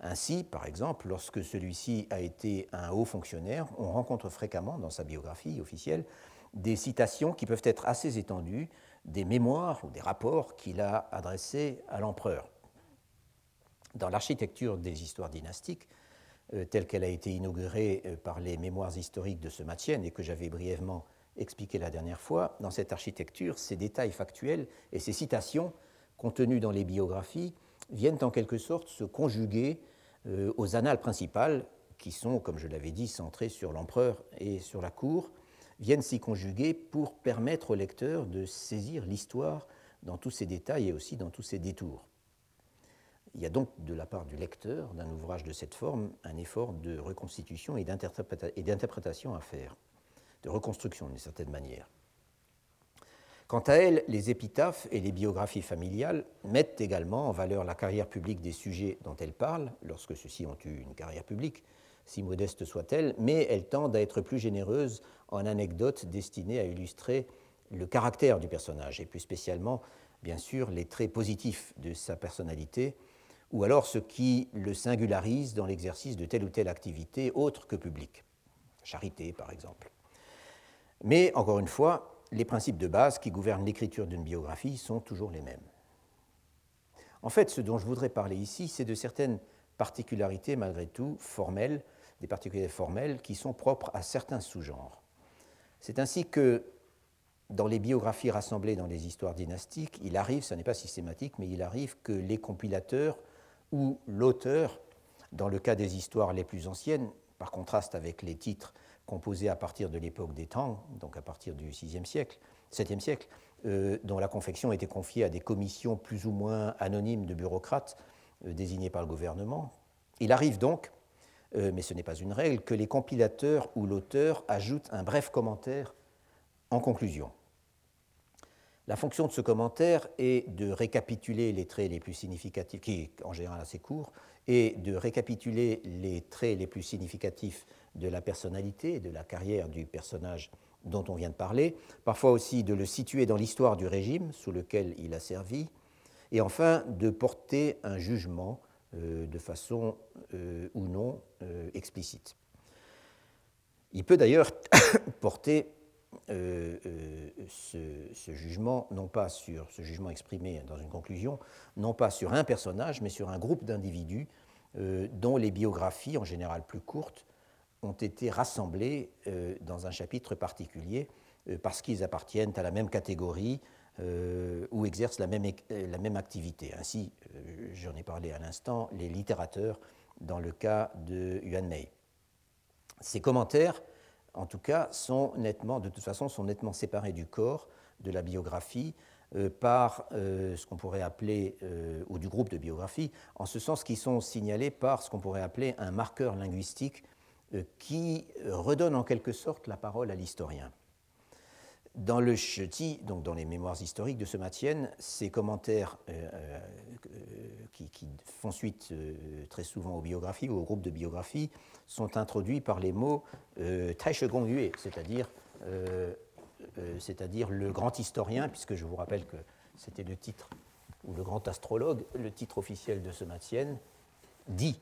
Ainsi, par exemple, lorsque celui-ci a été un haut fonctionnaire, on rencontre fréquemment dans sa biographie officielle des citations qui peuvent être assez étendues, des mémoires ou des rapports qu'il a adressés à l'empereur. Dans l'architecture des histoires dynastiques, euh, telle qu'elle a été inaugurée euh, par les mémoires historiques de ce Matienne et que j'avais brièvement expliqué la dernière fois, dans cette architecture, ces détails factuels et ces citations contenues dans les biographies viennent en quelque sorte se conjuguer euh, aux annales principales, qui sont, comme je l'avais dit, centrées sur l'empereur et sur la cour, viennent s'y conjuguer pour permettre au lecteur de saisir l'histoire dans tous ses détails et aussi dans tous ses détours. Il y a donc de la part du lecteur d'un ouvrage de cette forme un effort de reconstitution et d'interprétation à faire, de reconstruction d'une certaine manière. Quant à elles, les épitaphes et les biographies familiales mettent également en valeur la carrière publique des sujets dont elles parlent, lorsque ceux-ci ont eu une carrière publique, si modeste soit-elle, mais elles tendent à être plus généreuses en anecdotes destinées à illustrer le caractère du personnage, et plus spécialement, bien sûr, les traits positifs de sa personnalité, ou alors ce qui le singularise dans l'exercice de telle ou telle activité autre que publique, charité par exemple. Mais, encore une fois, les principes de base qui gouvernent l'écriture d'une biographie sont toujours les mêmes. En fait, ce dont je voudrais parler ici, c'est de certaines particularités, malgré tout, formelles, des particularités formelles qui sont propres à certains sous-genres. C'est ainsi que, dans les biographies rassemblées dans les histoires dynastiques, il arrive, ce n'est pas systématique, mais il arrive que les compilateurs ou l'auteur, dans le cas des histoires les plus anciennes, par contraste avec les titres composés à partir de l'époque des Tang, donc à partir du VIe siècle, 7e siècle, euh, dont la confection était confiée à des commissions plus ou moins anonymes de bureaucrates euh, désignés par le gouvernement. Il arrive donc, euh, mais ce n'est pas une règle, que les compilateurs ou l'auteur ajoutent un bref commentaire en conclusion. La fonction de ce commentaire est de récapituler les traits les plus significatifs, qui est en général assez court, et de récapituler les traits les plus significatifs de la personnalité et de la carrière du personnage dont on vient de parler, parfois aussi de le situer dans l'histoire du régime sous lequel il a servi, et enfin de porter un jugement euh, de façon euh, ou non euh, explicite. Il peut d'ailleurs *coughs* porter euh, ce, jugement, non pas sur ce jugement exprimé dans une conclusion, non pas sur un personnage, mais sur un groupe d'individus dont les biographies, en général plus courtes, ont été rassemblées dans un chapitre particulier parce qu'ils appartiennent à la même catégorie ou exercent la même, la même activité. Ainsi, j'en ai parlé à l'instant, les littérateurs dans le cas de Yuan Mei. Ces commentaires en tout cas, sont nettement, de toute façon, sont nettement séparés du corps, de la biographie, euh, par euh, ce qu'on pourrait appeler, euh, ou du groupe de biographie, en ce sens qu'ils sont signalés par ce qu'on pourrait appeler un marqueur linguistique qui redonne en quelque sorte la parole à l'historien. Dans le Cheti, donc dans les mémoires historiques de ce Matienne, ces commentaires qui, font suite très souvent aux biographies ou aux groupes de biographies sont introduits par les mots euh, Yue, c'est-à-dire euh, euh, c'est-à-dire le grand historien, puisque je vous rappelle que c'était le titre, ou le grand astrologue, le titre officiel de ce Matienne, dit.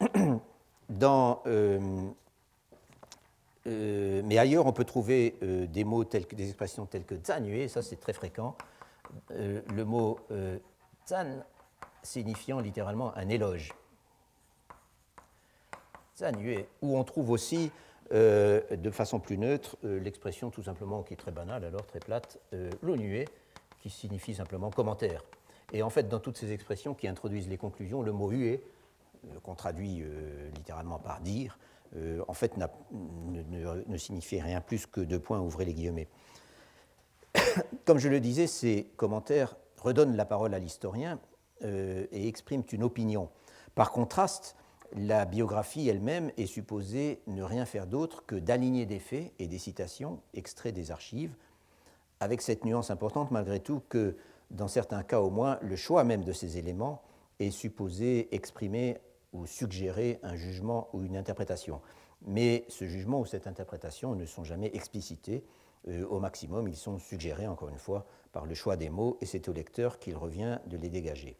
*coughs* Dans, euh, mais ailleurs, on peut trouver des mots tels que des expressions telles que Yue, ça c'est très fréquent. le mot Zan signifiant littéralement un éloge. Zan Yue, où on trouve aussi euh, de façon plus neutre euh, l'expression tout simplement qui est très banale, alors très plate, euh, l'onue, qui signifie simplement commentaire. Et en fait, dans toutes ces expressions qui introduisent les conclusions, le mot hué, qu'on traduit littéralement par dire, en fait ne, signifie rien plus que deux points, ouvrez les guillemets. *coughs* Comme je le disais, ces commentaires redonnent la parole à l'historien euh, et expriment une opinion. Par contraste, la biographie elle-même est supposée ne rien faire d'autre que d'aligner des faits et des citations extraits des archives, avec cette nuance importante malgré tout que, dans certains cas au moins, le choix même de ces éléments est supposé exprimer ou suggérer un jugement ou une interprétation. Mais ce jugement ou cette interprétation ne sont jamais explicités. Euh, au maximum, ils sont suggérés, encore une fois, par le choix des mots, et c'est au lecteur qu'il revient de les dégager.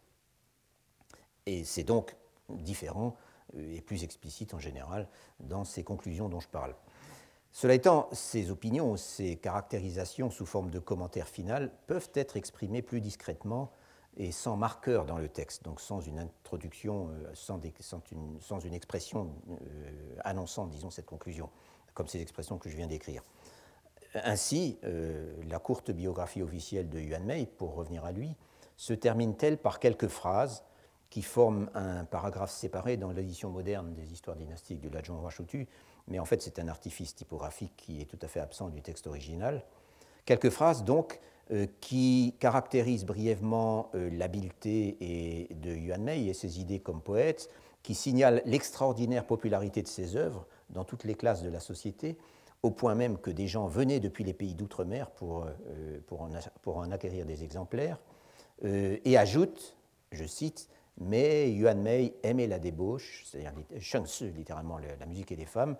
Et c'est donc différent euh, et plus explicite en général dans ces conclusions dont je parle. Cela étant, ces opinions, ces caractérisations sous forme de commentaires final peuvent être exprimées plus discrètement et sans marqueur dans le texte, donc sans une introduction, euh, sans, une, expression euh, annonçant, disons, cette conclusion, comme ces expressions que je viens d'écrire. Ainsi, la courte biographie officielle de Yuan Mei, pour revenir à lui, se termine-t-elle par quelques phrases qui forme un paragraphe séparé dans l'édition moderne des histoires dynastiques de l'adjoint Huachutu, mais en fait c'est un artifice typographique qui est tout à fait absent du texte original. Quelques phrases donc euh, qui caractérisent brièvement euh, l'habileté de Yuan Mei et ses idées comme poète, qui signalent l'extraordinaire popularité de ses œuvres dans toutes les classes de la société, au point même que des gens venaient depuis les pays d'outre-mer pour, euh, en, acquérir des exemplaires, et ajoutent, je cite, mais Yuan Mei aimait la débauche, c'est-à-dire Sheng littéralement la musique et les femmes,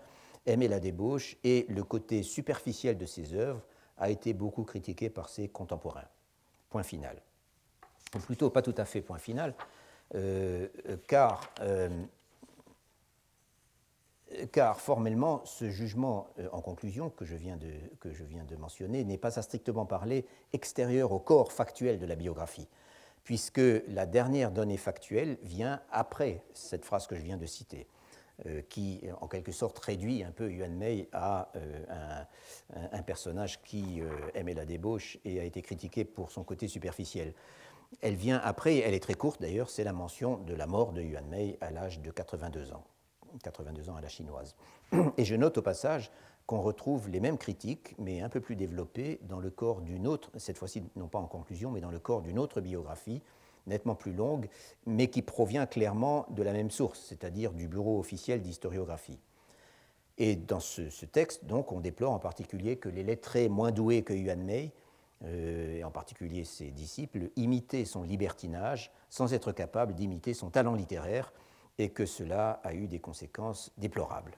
aimait la débauche et le côté superficiel de ses œuvres a été beaucoup critiqué par ses contemporains. Point final. Ou plutôt pas tout à fait point final, euh, car, euh, car, formellement, ce jugement euh, en conclusion que je viens de, que je viens de mentionner n'est pas à strictement parler extérieur au corps factuel de la biographie puisque la dernière donnée factuelle vient après cette phrase que je viens de citer, qui en quelque sorte réduit un peu Yuan Mei à euh, un, personnage qui euh, aimait la débauche et a été critiqué pour son côté superficiel. Elle vient après, elle est très courte d'ailleurs, c'est la mention de la mort de Yuan Mei à l'âge de 82 ans. 82 ans à la chinoise. Et je note au passage qu'on retrouve les mêmes critiques, mais un peu plus développées, dans le corps d'une autre, cette fois-ci non pas en conclusion, mais dans le corps d'une autre biographie, nettement plus longue, mais qui provient clairement de la même source, c'est-à-dire du Bureau officiel d'historiographie. Et dans ce, texte, donc, on déplore en particulier que les lettrés moins doués que Yuan Mei, euh, et en particulier ses disciples, imitaient son libertinage sans être capables d'imiter son talent littéraire, et que cela a eu des conséquences déplorables.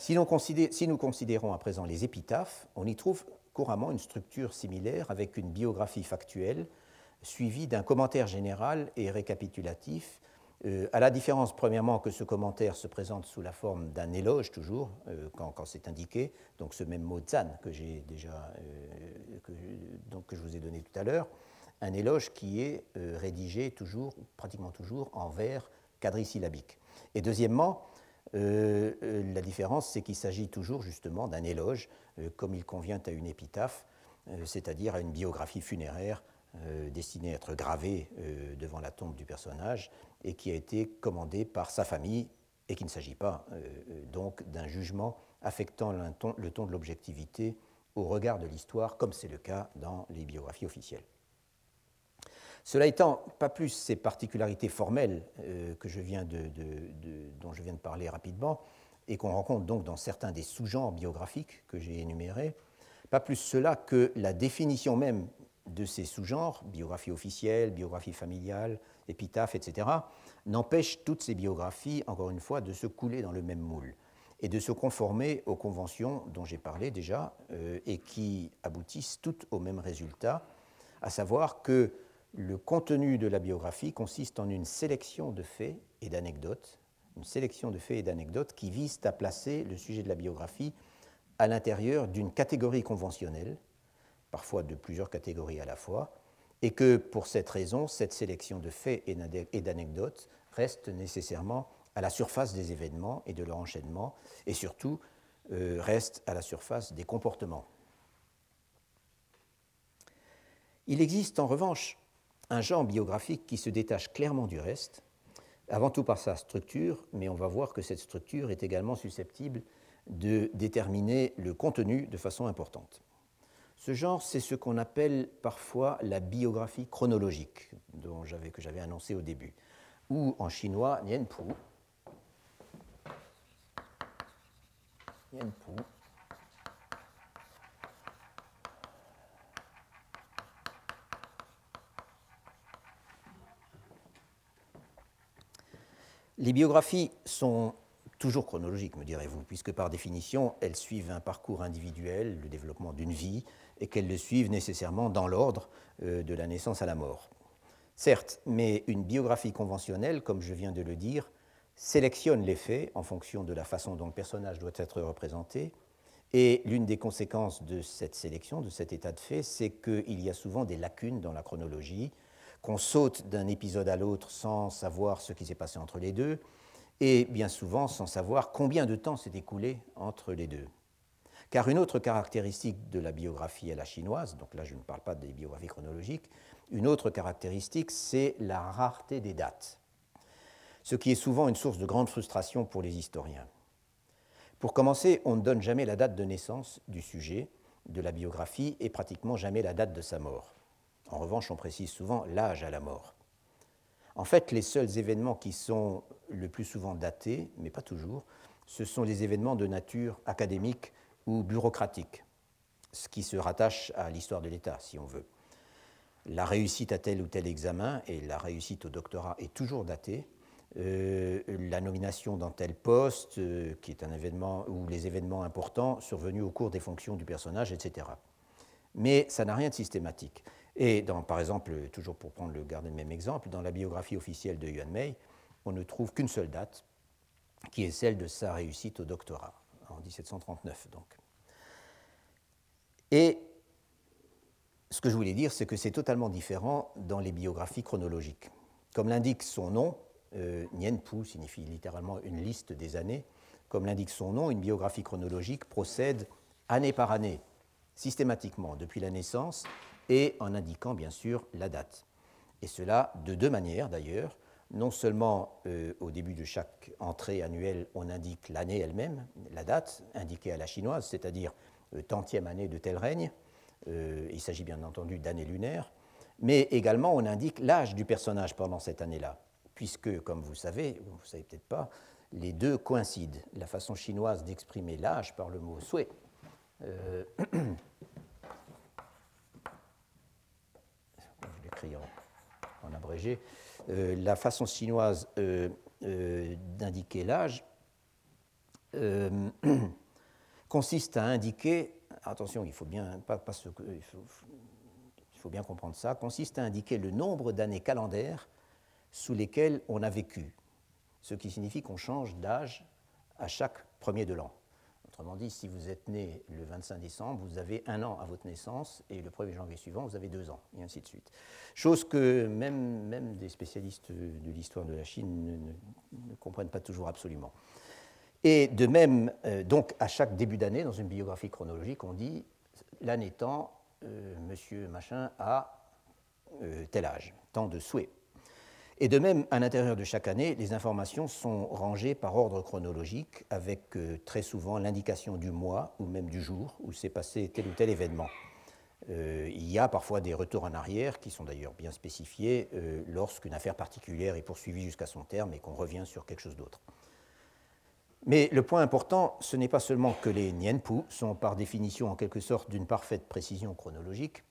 Si, nous considérons à présent les épitaphes, on y trouve couramment une structure similaire avec une biographie factuelle suivie d'un commentaire général et récapitulatif, euh, à la différence premièrement que ce commentaire se présente sous la forme d'un éloge toujours, euh, quand, c'est indiqué, donc ce même mot zan que j'ai déjà, euh, donc, que je vous ai donné tout à l'heure, un éloge qui est rédigé toujours, pratiquement toujours, en vers quadrisyllabique. Et deuxièmement, la différence, c'est qu'il s'agit toujours justement d'un éloge, comme il convient à une épitaphe, c'est-à-dire à une biographie funéraire destinée à être gravée devant la tombe du personnage et qui a été commandée par sa famille et qu'il ne s'agit pas donc d'un jugement affectant le ton, de l'objectivité au regard de l'histoire, comme c'est le cas dans les biographies officielles. Cela étant, pas plus ces particularités formelles euh, dont je viens de parler rapidement, et qu'on rencontre donc dans certains des sous-genres biographiques que j'ai énumérés, pas plus cela que la définition même de ces sous-genres, biographie officielle, biographie familiale, épitaphe, etc., n'empêche toutes ces biographies, encore une fois, de se couler dans le même moule et de se conformer aux conventions dont j'ai parlé déjà euh, et qui aboutissent toutes au même résultat, à savoir que le contenu de la biographie consiste en une sélection de faits et d'anecdotes, une sélection de faits et d'anecdotes qui visent à placer le sujet de la biographie à l'intérieur d'une catégorie conventionnelle, parfois de plusieurs catégories à la fois, et que pour cette raison, cette sélection de faits et d'anecdotes reste nécessairement à la surface des événements et de leur enchaînement, et surtout euh, reste à la surface des comportements. Il existe en revanche un genre biographique qui se détache clairement du reste, avant tout par sa structure, mais on va voir que cette structure est également susceptible de déterminer le contenu de façon importante. Ce genre, c'est ce qu'on appelle parfois la biographie chronologique, que j'avais annoncé au début. ou en chinois Nianpu. Nianpu. Les biographies sont toujours chronologiques, me direz-vous, puisque par définition, elles suivent un parcours individuel, le développement d'une vie, et qu'elles le suivent nécessairement dans l'ordre euh, de la naissance à la mort. Certes, mais une biographie conventionnelle, comme je viens de le dire, sélectionne les faits en fonction de la façon dont le personnage doit être représenté, et l'une des conséquences de cette sélection, de cet état de fait, c'est qu'il y a souvent des lacunes dans la chronologie, qu'on saute d'un épisode à l'autre sans savoir ce qui s'est passé entre les deux, et bien souvent sans savoir combien de temps s'est écoulé entre les deux. Car une autre caractéristique de la biographie à la chinoise, donc là je ne parle pas des biographies chronologiques, une autre caractéristique, c'est la rareté des dates, ce qui est souvent une source de grande frustration pour les historiens. Pour commencer, on ne donne jamais la date de naissance du sujet de la biographie et pratiquement jamais la date de sa mort. En revanche, on précise souvent l'âge à la mort. En fait, les seuls événements qui sont le plus souvent datés, mais pas toujours, ce sont les événements de nature académique bureaucratique, ce qui se rattache à l'histoire de l'État, si on veut. La réussite à tel ou tel examen et la réussite au doctorat est toujours datée. Euh, la nomination dans tel poste, euh, qui est un événement, ou les événements importants survenus au cours des fonctions du personnage, etc. Mais ça n'a rien de systématique. Et par exemple, toujours pour prendre le garder le même exemple, dans la biographie officielle de Yuan Mei, on ne trouve qu'une seule date, qui est celle de sa réussite au doctorat, en 1739 donc. Et ce que je voulais dire, c'est que c'est totalement différent dans les biographies chronologiques. Comme l'indique son nom, euh, signifie littéralement une liste des années. Comme l'indique son nom, une biographie chronologique procède année par année, systématiquement, depuis la naissance, et en indiquant bien sûr la date. Et cela de deux manières d'ailleurs. Non seulement euh, au début de chaque entrée annuelle, on indique l'année elle-même, la date indiquée à la chinoise, c'est-à-dire tantième année de tel règne, euh, il s'agit bien entendu d'année lunaire, mais également on indique l'âge du personnage pendant cette année-là, puisque, comme vous savez, vous ne savez peut-être pas, les deux coïncident. La façon chinoise d'exprimer l'âge par le mot souhait. *coughs* en, abrégé, euh, la façon chinoise euh, euh, d'indiquer l'âge consiste à indiquer, attention, il faut bien, il faut bien comprendre ça, consiste à indiquer le nombre d'années calendaires sous lesquelles on a vécu, ce qui signifie qu'on change d'âge à chaque premier de l'an. Autrement dit, si vous êtes né le 25 décembre, vous avez un an à votre naissance et le 1er janvier suivant, vous avez deux ans, et ainsi de suite. Chose que même, même des spécialistes de l'histoire de la Chine ne, comprennent pas toujours absolument. Et de même, euh, donc à chaque début d'année, dans une biographie chronologique, on dit l'année temps, euh, monsieur machin a euh, tel âge, tant de souhaits. Et de même, à l'intérieur de chaque année, les informations sont rangées par ordre chronologique, avec très souvent l'indication du mois ou même du jour où s'est passé tel ou tel événement. Il y a parfois des retours en arrière qui sont d'ailleurs bien spécifiés lorsqu'une affaire particulière est poursuivie jusqu'à son terme et qu'on revient sur quelque chose d'autre. Mais le point important, ce n'est pas seulement que les Nianpu sont par définition en quelque sorte d'une parfaite précision chronologique,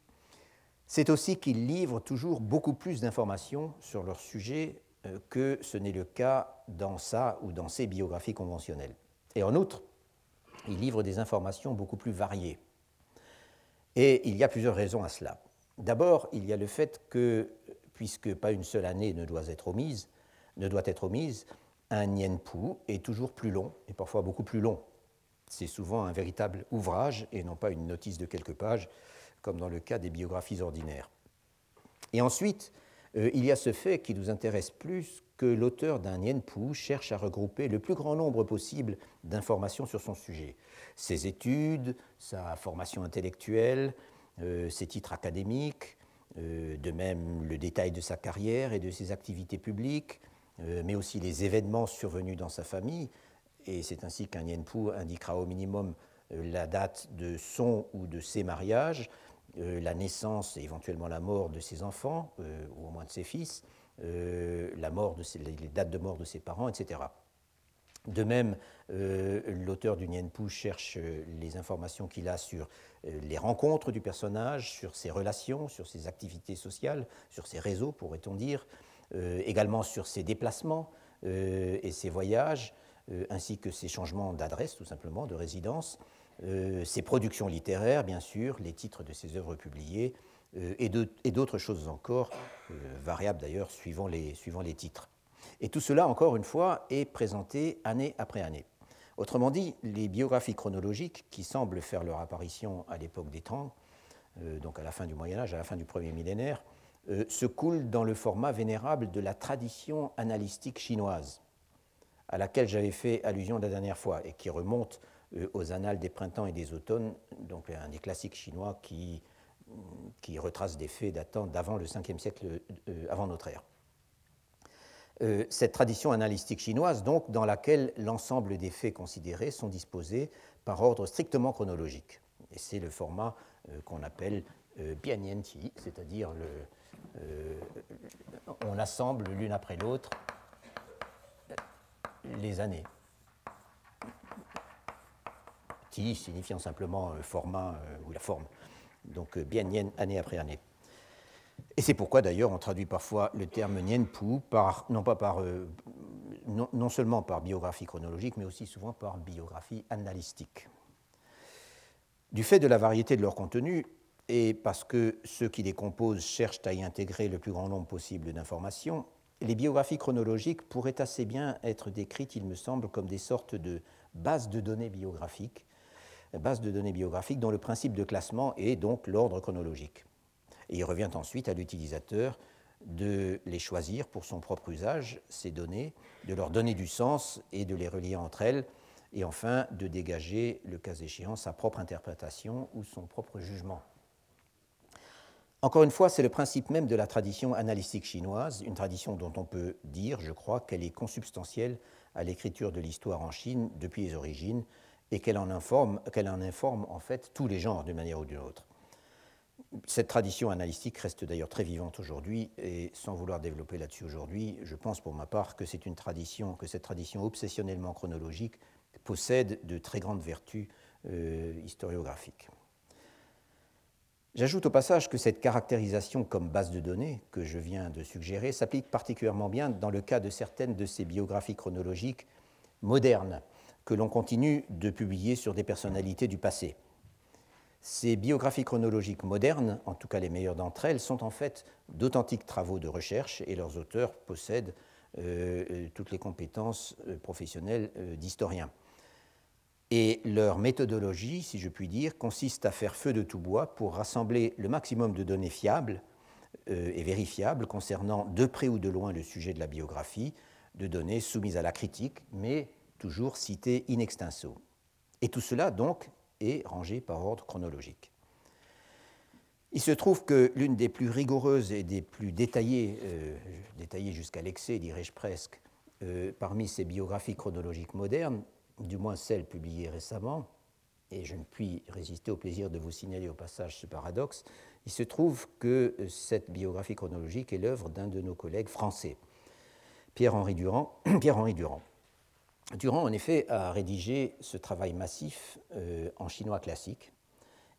c'est aussi qu'ils livrent toujours beaucoup plus d'informations sur leur sujet euh, que ce n'est le cas dans sa ou dans ses biographies conventionnelles. Et en outre, ils livrent des informations beaucoup plus variées. Et il y a plusieurs raisons à cela. D'abord, il y a le fait que, puisque pas une seule année ne doit être omise, ne doit être omise, un Nienpu est toujours plus long, et parfois beaucoup plus long. C'est souvent un véritable ouvrage et non pas une notice de quelques pages comme dans le cas des biographies ordinaires. Et ensuite, euh, il y a ce fait qui nous intéresse plus que l'auteur d'un Nienpu cherche à regrouper le plus grand nombre possible d'informations sur son sujet. Ses études, sa formation intellectuelle, euh, ses titres académiques, euh, de même le détail de sa carrière et de ses activités publiques, mais aussi les événements survenus dans sa famille. Et c'est ainsi qu'un Nienpu indiquera au minimum la date de son ou de ses mariages, euh, la naissance et éventuellement la mort de ses enfants, euh, ou au moins de ses fils, la mort de les dates de mort de ses parents, etc. De même, l'auteur du Nienpu cherche les informations qu'il a sur les rencontres du personnage, sur ses relations, sur ses activités sociales, sur ses réseaux, pourrait-on dire, également sur ses déplacements et ses voyages, ainsi que ses changements d'adresse, tout simplement, de résidence. Euh, ses productions littéraires, bien sûr, les titres de ses œuvres publiées, euh, et d'autres choses encore, euh, variables d'ailleurs suivant les, suivant les titres. Et tout cela, encore une fois, est présenté année après année. Autrement dit, les biographies chronologiques, qui semblent faire leur apparition à l'époque des Tang, donc à la fin du Moyen Âge, à la fin du premier millénaire, se coulent dans le format vénérable de la tradition analytique chinoise, à laquelle j'avais fait allusion la dernière fois, et qui remonte euh, aux annales des printemps et des automnes, donc un des classiques chinois qui, qui retrace des faits datant d'avant le 5e siècle euh, avant notre ère. Euh, cette tradition analytique chinoise, donc, dans laquelle l'ensemble des faits considérés sont disposés par ordre strictement chronologique. Et c'est le format qu'on appelle biannianti, c'est-à-dire le, on assemble l'une après l'autre les années signifiant simplement euh, format euh, ou la forme, donc euh, bien nien année après année. Et c'est pourquoi d'ailleurs on traduit parfois le terme nienpu par, non, pas par, non, seulement par biographie chronologique, mais aussi souvent par biographie analytique. Du fait de la variété de leur contenu, et parce que ceux qui les composent cherchent à y intégrer le plus grand nombre possible d'informations, les biographies chronologiques pourraient assez bien être décrites, il me semble, comme des sortes de bases de données biographiques base de données biographiques dont le principe de classement est donc l'ordre chronologique. Et il revient ensuite à l'utilisateur de les choisir pour son propre usage, ces données, de leur donner du sens et de les relier entre elles, et enfin de dégager, le cas échéant, sa propre interprétation ou son propre jugement. Encore une fois, c'est le principe même de la tradition analytique chinoise, une tradition dont on peut dire, je crois, qu'elle est consubstantielle à l'écriture de l'histoire en Chine depuis les origines, et qu'elle en, informe, qu'elle en informe en fait tous les genres d'une manière ou d'une autre. Cette tradition analytique reste d'ailleurs très vivante aujourd'hui, et sans vouloir développer là-dessus aujourd'hui, je pense pour ma part que c'est une tradition, que cette tradition obsessionnellement chronologique possède de très grandes vertus euh, historiographiques. J'ajoute au passage que cette caractérisation comme base de données que je viens de suggérer s'applique particulièrement bien dans le cas de certaines de ces biographies chronologiques modernes, que l'on continue de publier sur des personnalités du passé. Ces biographies chronologiques modernes, en tout cas les meilleures d'entre elles, sont en fait d'authentiques travaux de recherche et leurs auteurs possèdent euh, euh, toutes les compétences euh, professionnelles d'historiens. Et leur méthodologie, si je puis dire, consiste à faire feu de tout bois pour rassembler le maximum de données fiables et vérifiables concernant de près ou de loin le sujet de la biographie, de données soumises à la critique, mais toujours cité in extenso. Et tout cela, donc, est rangé par ordre chronologique. Il se trouve que l'une des plus rigoureuses et des plus détaillées, euh, détaillées jusqu'à l'excès, dirais-je presque, euh, parmi ces biographies chronologiques modernes, du moins celles publiées récemment, et je ne puis résister au plaisir de vous signaler au passage ce paradoxe, il se trouve que cette biographie chronologique est l'œuvre d'un de nos collègues français, Pierre-Henri Durand, *clears throat* Pierre-Henri Durand. Durand, en effet, a rédigé ce travail massif euh, en chinois classique,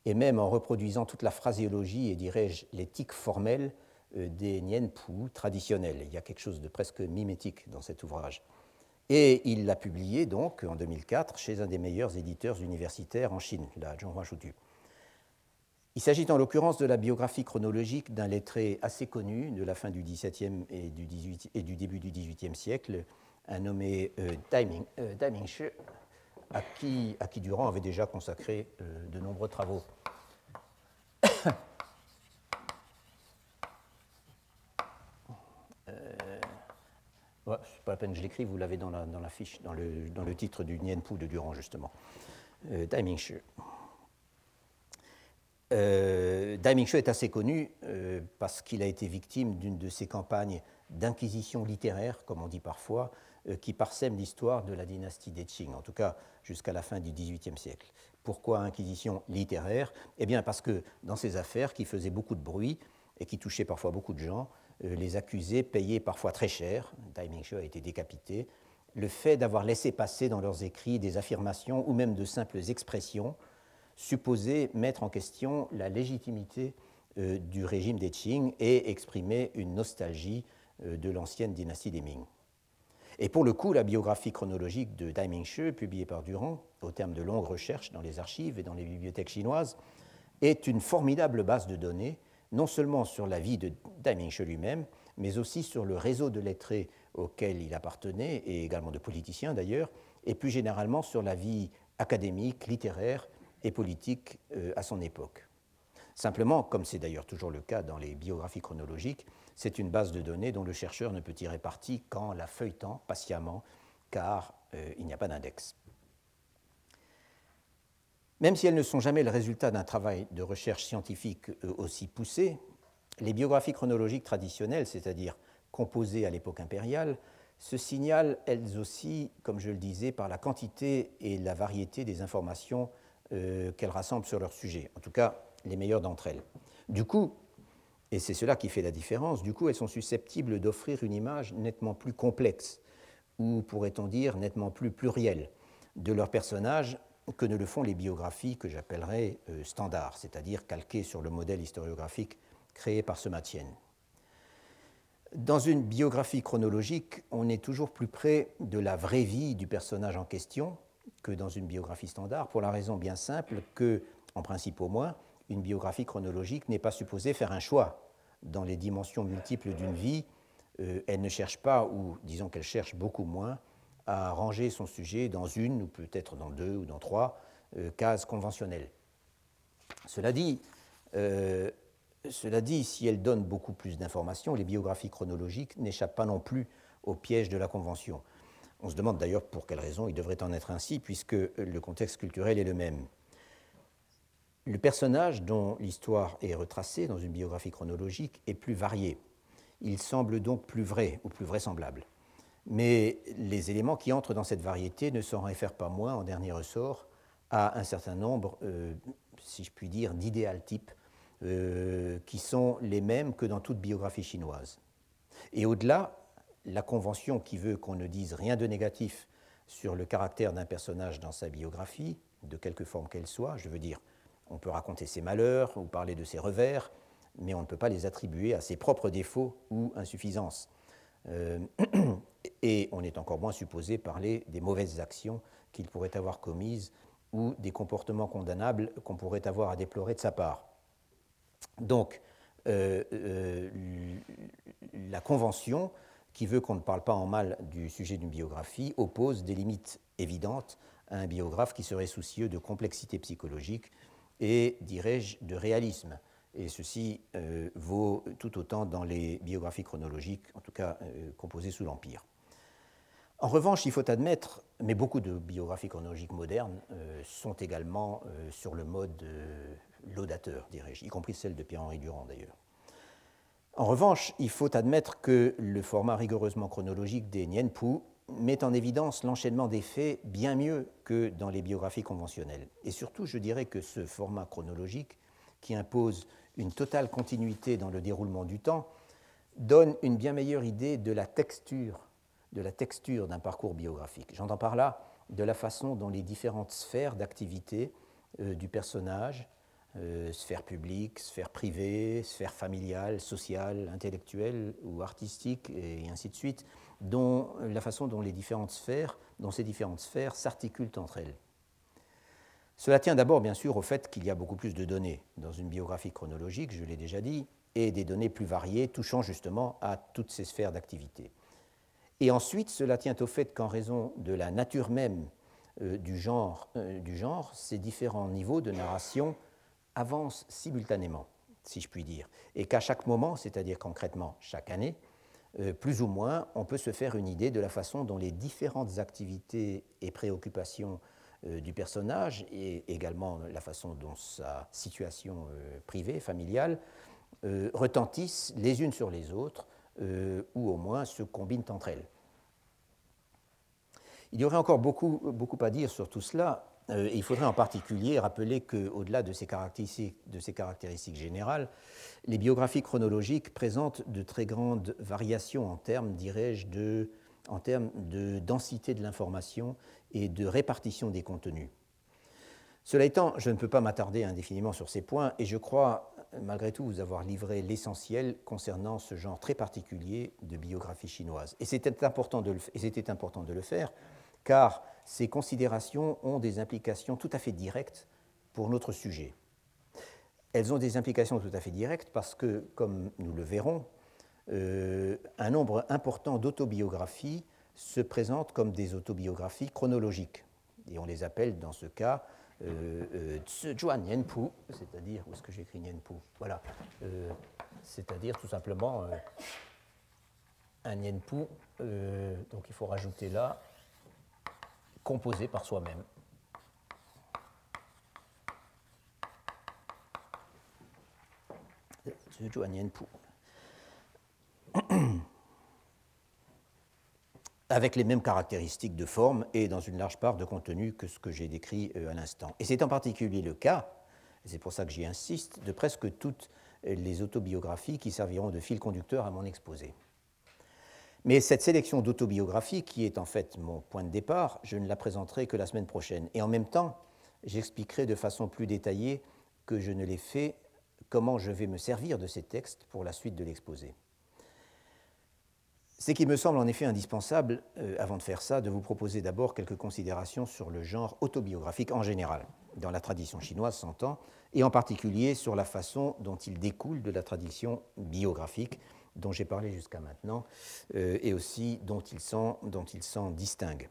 et même en reproduisant toute la phraséologie et, dirais-je, l'éthique formelle euh, des Nianpu traditionnels. Il y a quelque chose de presque mimétique dans cet ouvrage. Et il l'a publié donc en 2004 chez un des meilleurs éditeurs universitaires en Chine, la Zhonghua Shutu. Il s'agit en l'occurrence de la biographie chronologique d'un lettré assez connu de la fin du XVIIe et, du début du XVIIIe siècle, un nommé euh, Daiming, euh, à qui, à qui Durand avait déjà consacré euh, de nombreux travaux. Ouais, c'est pas la peine que je l'écris, vous l'avez dans la, dans fiche, dans le, titre du Nienpu de Durand, justement. Euh, Daiming Euh, est assez connu parce qu'il a été victime d'une de ces campagnes d'inquisition littéraire, comme on dit parfois, euh, qui parsème l'histoire de la dynastie des Qing, en tout cas jusqu'à la fin du XVIIIe siècle. Pourquoi inquisition littéraire? Eh bien parce que dans ces affaires qui faisaient beaucoup de bruit, et qui touchait parfois beaucoup de gens, les accusés payaient parfois très cher, Dai Mingshi a été décapité, le fait d'avoir laissé passer dans leurs écrits des affirmations ou même de simples expressions supposées mettre en question la légitimité du régime des Qing et exprimer une nostalgie de l'ancienne dynastie des Ming. Et pour le coup, la biographie chronologique de Dai Mingshi, publiée par Durand, au terme de longues recherches dans les archives et dans les bibliothèques chinoises, est une formidable base de données, non seulement sur la vie de Dai Mingshi lui-même, mais aussi sur le réseau de lettrés auquel il appartenait, et également de politiciens d'ailleurs, et plus généralement sur la vie académique, littéraire et politique euh, à son époque. Simplement, comme c'est d'ailleurs toujours le cas dans les biographies chronologiques, c'est une base de données dont le chercheur ne peut tirer parti qu'en la feuilletant patiemment, car euh, il n'y a pas d'index. Même si elles ne sont jamais le résultat d'un travail de recherche scientifique euh, aussi poussé, les biographies chronologiques traditionnelles, c'est-à-dire composées à l'époque impériale, se signalent elles aussi, comme je le disais, par la quantité et la variété des informations euh, qu'elles rassemblent sur leur sujet, en tout cas les meilleures d'entre elles. Du coup, et c'est cela qui fait la différence, elles sont susceptibles d'offrir une image nettement plus complexe, ou pourrait-on dire nettement plus plurielle, de leurs personnages que ne le font les biographies que j'appellerais euh, standards, c'est-à-dire calquées sur le modèle historiographique créé par ce Matienne. Dans une biographie chronologique, on est toujours plus près de la vraie vie du personnage en question que dans une biographie standard, pour la raison bien simple que, en principe au moins, une biographie chronologique n'est pas supposée faire un choix dans les dimensions multiples d'une vie. Euh, elle ne cherche pas, ou disons qu'elle cherche beaucoup moins, à ranger son sujet dans une, ou peut-être dans deux ou dans trois euh, cases conventionnelles. Cela dit, euh, cela dit, si elle donne beaucoup plus d'informations, les biographies chronologiques n'échappent pas non plus au piège de la convention. On se demande d'ailleurs pour quelle raison il devrait en être ainsi, puisque le contexte culturel est le même. Le personnage dont l'histoire est retracée dans une biographie chronologique est plus varié. Il semble donc plus vrai ou plus vraisemblable. Mais les éléments qui entrent dans cette variété ne s'en réfèrent pas moins, en dernier ressort, à un certain nombre, euh, si je puis dire, d'idéal types euh, qui sont les mêmes que dans toute biographie chinoise. Et au-delà, la convention qui veut qu'on ne dise rien de négatif sur le caractère d'un personnage dans sa biographie, de quelque forme qu'elle soit, je veux dire, on peut raconter ses malheurs ou parler de ses revers, mais on ne peut pas les attribuer à ses propres défauts ou insuffisances. Euh, *clears throat* et on est encore moins supposé parler des mauvaises actions qu'il pourrait avoir commises ou des comportements condamnables qu'on pourrait avoir à déplorer de sa part. Donc, euh, euh, la Convention, qui veut qu'on ne parle pas en mal du sujet d'une biographie, oppose des limites évidentes à un biographe qui serait soucieux de complexité psychologique et, dirais-je, de réalisme. Et ceci euh, vaut tout autant dans les biographies chronologiques, en tout cas euh, composées sous l'Empire. En revanche, il faut admettre, mais beaucoup de biographies chronologiques modernes euh, sont également sur le mode laudateur, dirais-je, y compris celle de Pierre-Henri Durand d'ailleurs. En revanche, il faut admettre que le format rigoureusement chronologique des Nienpu met en évidence l'enchaînement des faits bien mieux que dans les biographies conventionnelles. Et surtout, je dirais que ce format chronologique, qui impose une totale continuité dans le déroulement du temps, donne une bien meilleure idée de la texture, de la d'un parcours biographique. J'entends par là de la façon dont les différentes sphères d'activité euh, du personnage, euh, sphère publique, sphère privée, sphère familiale, sociale, intellectuelle ou artistique, et ainsi de suite, dont la façon dont les différentes sphères, dont ces différentes sphères s'articulent entre elles. Cela tient d'abord bien sûr au fait qu'il y a beaucoup plus de données dans une biographie chronologique, je l'ai déjà dit, et des données plus variées touchant justement à toutes ces sphères d'activité. Et ensuite, cela tient au fait qu'en raison de la nature même euh, du, genre, euh, du genre, ces différents niveaux de narration avancent simultanément, si je puis dire, et qu'à chaque moment, c'est-à-dire concrètement chaque année, euh, plus ou moins, on peut se faire une idée de la façon dont les différentes activités et préoccupations du personnage et également la façon dont sa situation euh, privée, familiale, euh, retentissent les unes sur les autres ou au moins se combinent entre elles. Il y aurait encore beaucoup, beaucoup à dire sur tout cela, il faudrait en particulier rappeler qu'au-delà de, ces caractéristiques, de ces caractéristiques générales, les biographies chronologiques présentent de très grandes variations en termes, dirais-je, de, en termes de densité de l'information et de répartition des contenus. Cela étant, je ne peux pas m'attarder indéfiniment sur ces points et je crois malgré tout vous avoir livré l'essentiel concernant ce genre très particulier de biographie chinoise. Et c'était important, de le, faire car ces considérations ont des implications tout à fait directes pour notre sujet. Elles ont des implications tout à fait directes parce que, comme nous le verrons, euh, un nombre important d'autobiographies se présentent comme des autobiographies chronologiques. Et on les appelle dans ce cas euh, euh, c'est-à-dire, où est-ce que j'écris Nianpu? Voilà, euh, c'est-à-dire tout simplement un Nianpu, donc il faut rajouter là, composé par soi-même. Nianpu. Avec les mêmes caractéristiques de forme et dans une large part de contenu que ce que j'ai décrit euh, à l'instant. Et c'est en particulier le cas, c'est pour ça que j'y insiste, de presque toutes les autobiographies qui serviront de fil conducteur à mon exposé. Mais cette sélection d'autobiographies, qui est en fait mon point de départ, je ne la présenterai que la semaine prochaine. Et en même temps, j'expliquerai de façon plus détaillée que je ne l'ai fait, comment je vais me servir de ces textes pour la suite de l'exposé. C'est qu'il me semble en effet indispensable, euh, avant de faire ça, de vous proposer d'abord quelques considérations sur le genre autobiographique en général, dans la tradition chinoise s'entend, et en particulier sur la façon dont il découle de la tradition biographique dont j'ai parlé jusqu'à maintenant, euh, et aussi dont il s'en distingue.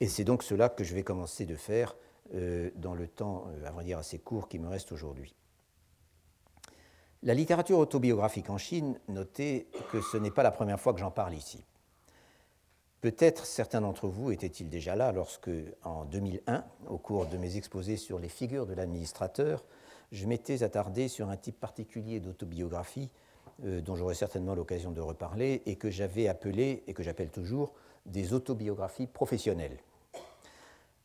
Et c'est donc cela que je vais commencer de faire euh, dans le temps, à vrai dire, assez court qui me reste aujourd'hui. La littérature autobiographique en Chine, notez que ce n'est pas la première fois que j'en parle ici. Peut-être certains d'entre vous étaient-ils déjà là lorsque, en 2001, au cours de mes exposés sur les figures de l'administrateur, je m'étais attardé sur un type particulier d'autobiographie euh, dont j'aurai certainement l'occasion de reparler et que j'avais appelé, et que j'appelle toujours, des autobiographies professionnelles.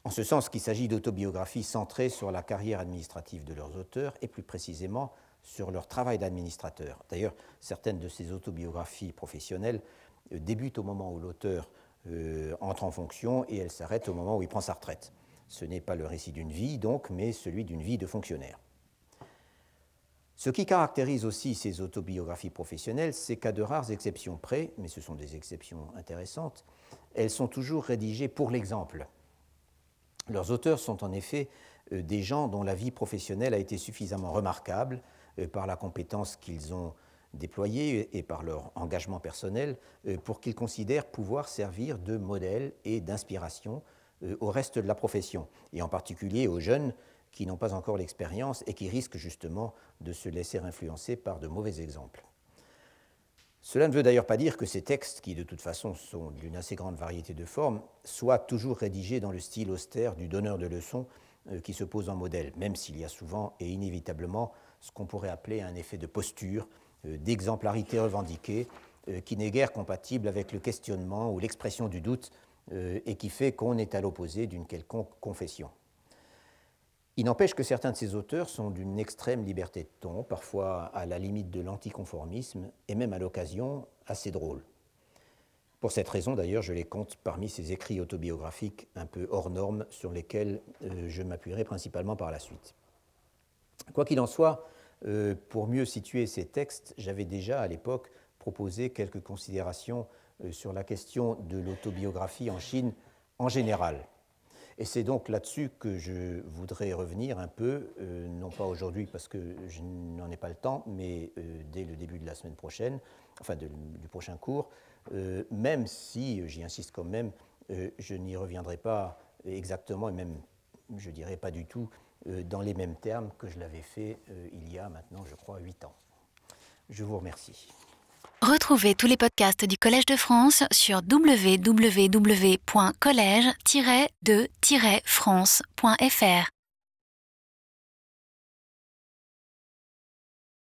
En ce sens qu'il s'agit d'autobiographies centrées sur la carrière administrative de leurs auteurs et plus précisément sur leur travail d'administrateur. D'ailleurs, certaines de ces autobiographies professionnelles euh, débutent au moment où l'auteur euh, entre en fonction et elles s'arrêtent au moment où il prend sa retraite. Ce n'est pas le récit d'une vie, donc, mais celui d'une vie de fonctionnaire. Ce qui caractérise aussi ces autobiographies professionnelles, c'est qu'à de rares exceptions près, mais ce sont des exceptions intéressantes, elles sont toujours rédigées pour l'exemple. Leurs auteurs sont en effet euh, des gens dont la vie professionnelle a été suffisamment remarquable par la compétence qu'ils ont déployée et par leur engagement personnel euh, pour qu'ils considèrent pouvoir servir de modèle et d'inspiration euh, au reste de la profession, et en particulier aux jeunes qui n'ont pas encore l'expérience et qui risquent justement de se laisser influencer par de mauvais exemples. Cela ne veut d'ailleurs pas dire que ces textes, qui de toute façon sont d'une assez grande variété de formes, soient toujours rédigés dans le style austère du donneur de leçons qui se pose en modèle, même s'il y a souvent et inévitablement ce qu'on pourrait appeler un effet de posture, euh, d'exemplarité revendiquée, euh, qui n'est guère compatible avec le questionnement ou l'expression du doute euh, et qui fait qu'on est à l'opposé d'une quelconque confession. Il n'empêche que certains de ces auteurs sont d'une extrême liberté de ton, parfois à la limite de l'anticonformisme, et même à l'occasion assez drôles. Pour cette raison, d'ailleurs, je les compte parmi ces écrits autobiographiques un peu hors normes sur lesquels je m'appuierai principalement par la suite. Quoi qu'il en soit, euh, pour mieux situer ces textes, j'avais déjà à l'époque proposé quelques considérations euh, sur la question de l'autobiographie en Chine en général. Et c'est donc là-dessus que je voudrais revenir un peu, euh, non pas aujourd'hui parce que je n'en ai pas le temps, mais dès le début de la semaine prochaine, enfin du prochain cours, même si, j'y insiste quand même, je n'y reviendrai pas exactement, et même, je dirais pas du tout, dans les mêmes termes que je l'avais fait euh, il y a maintenant, je crois, huit ans. Je vous remercie. Retrouvez tous les podcasts du Collège de France sur www.collège-de-france.fr.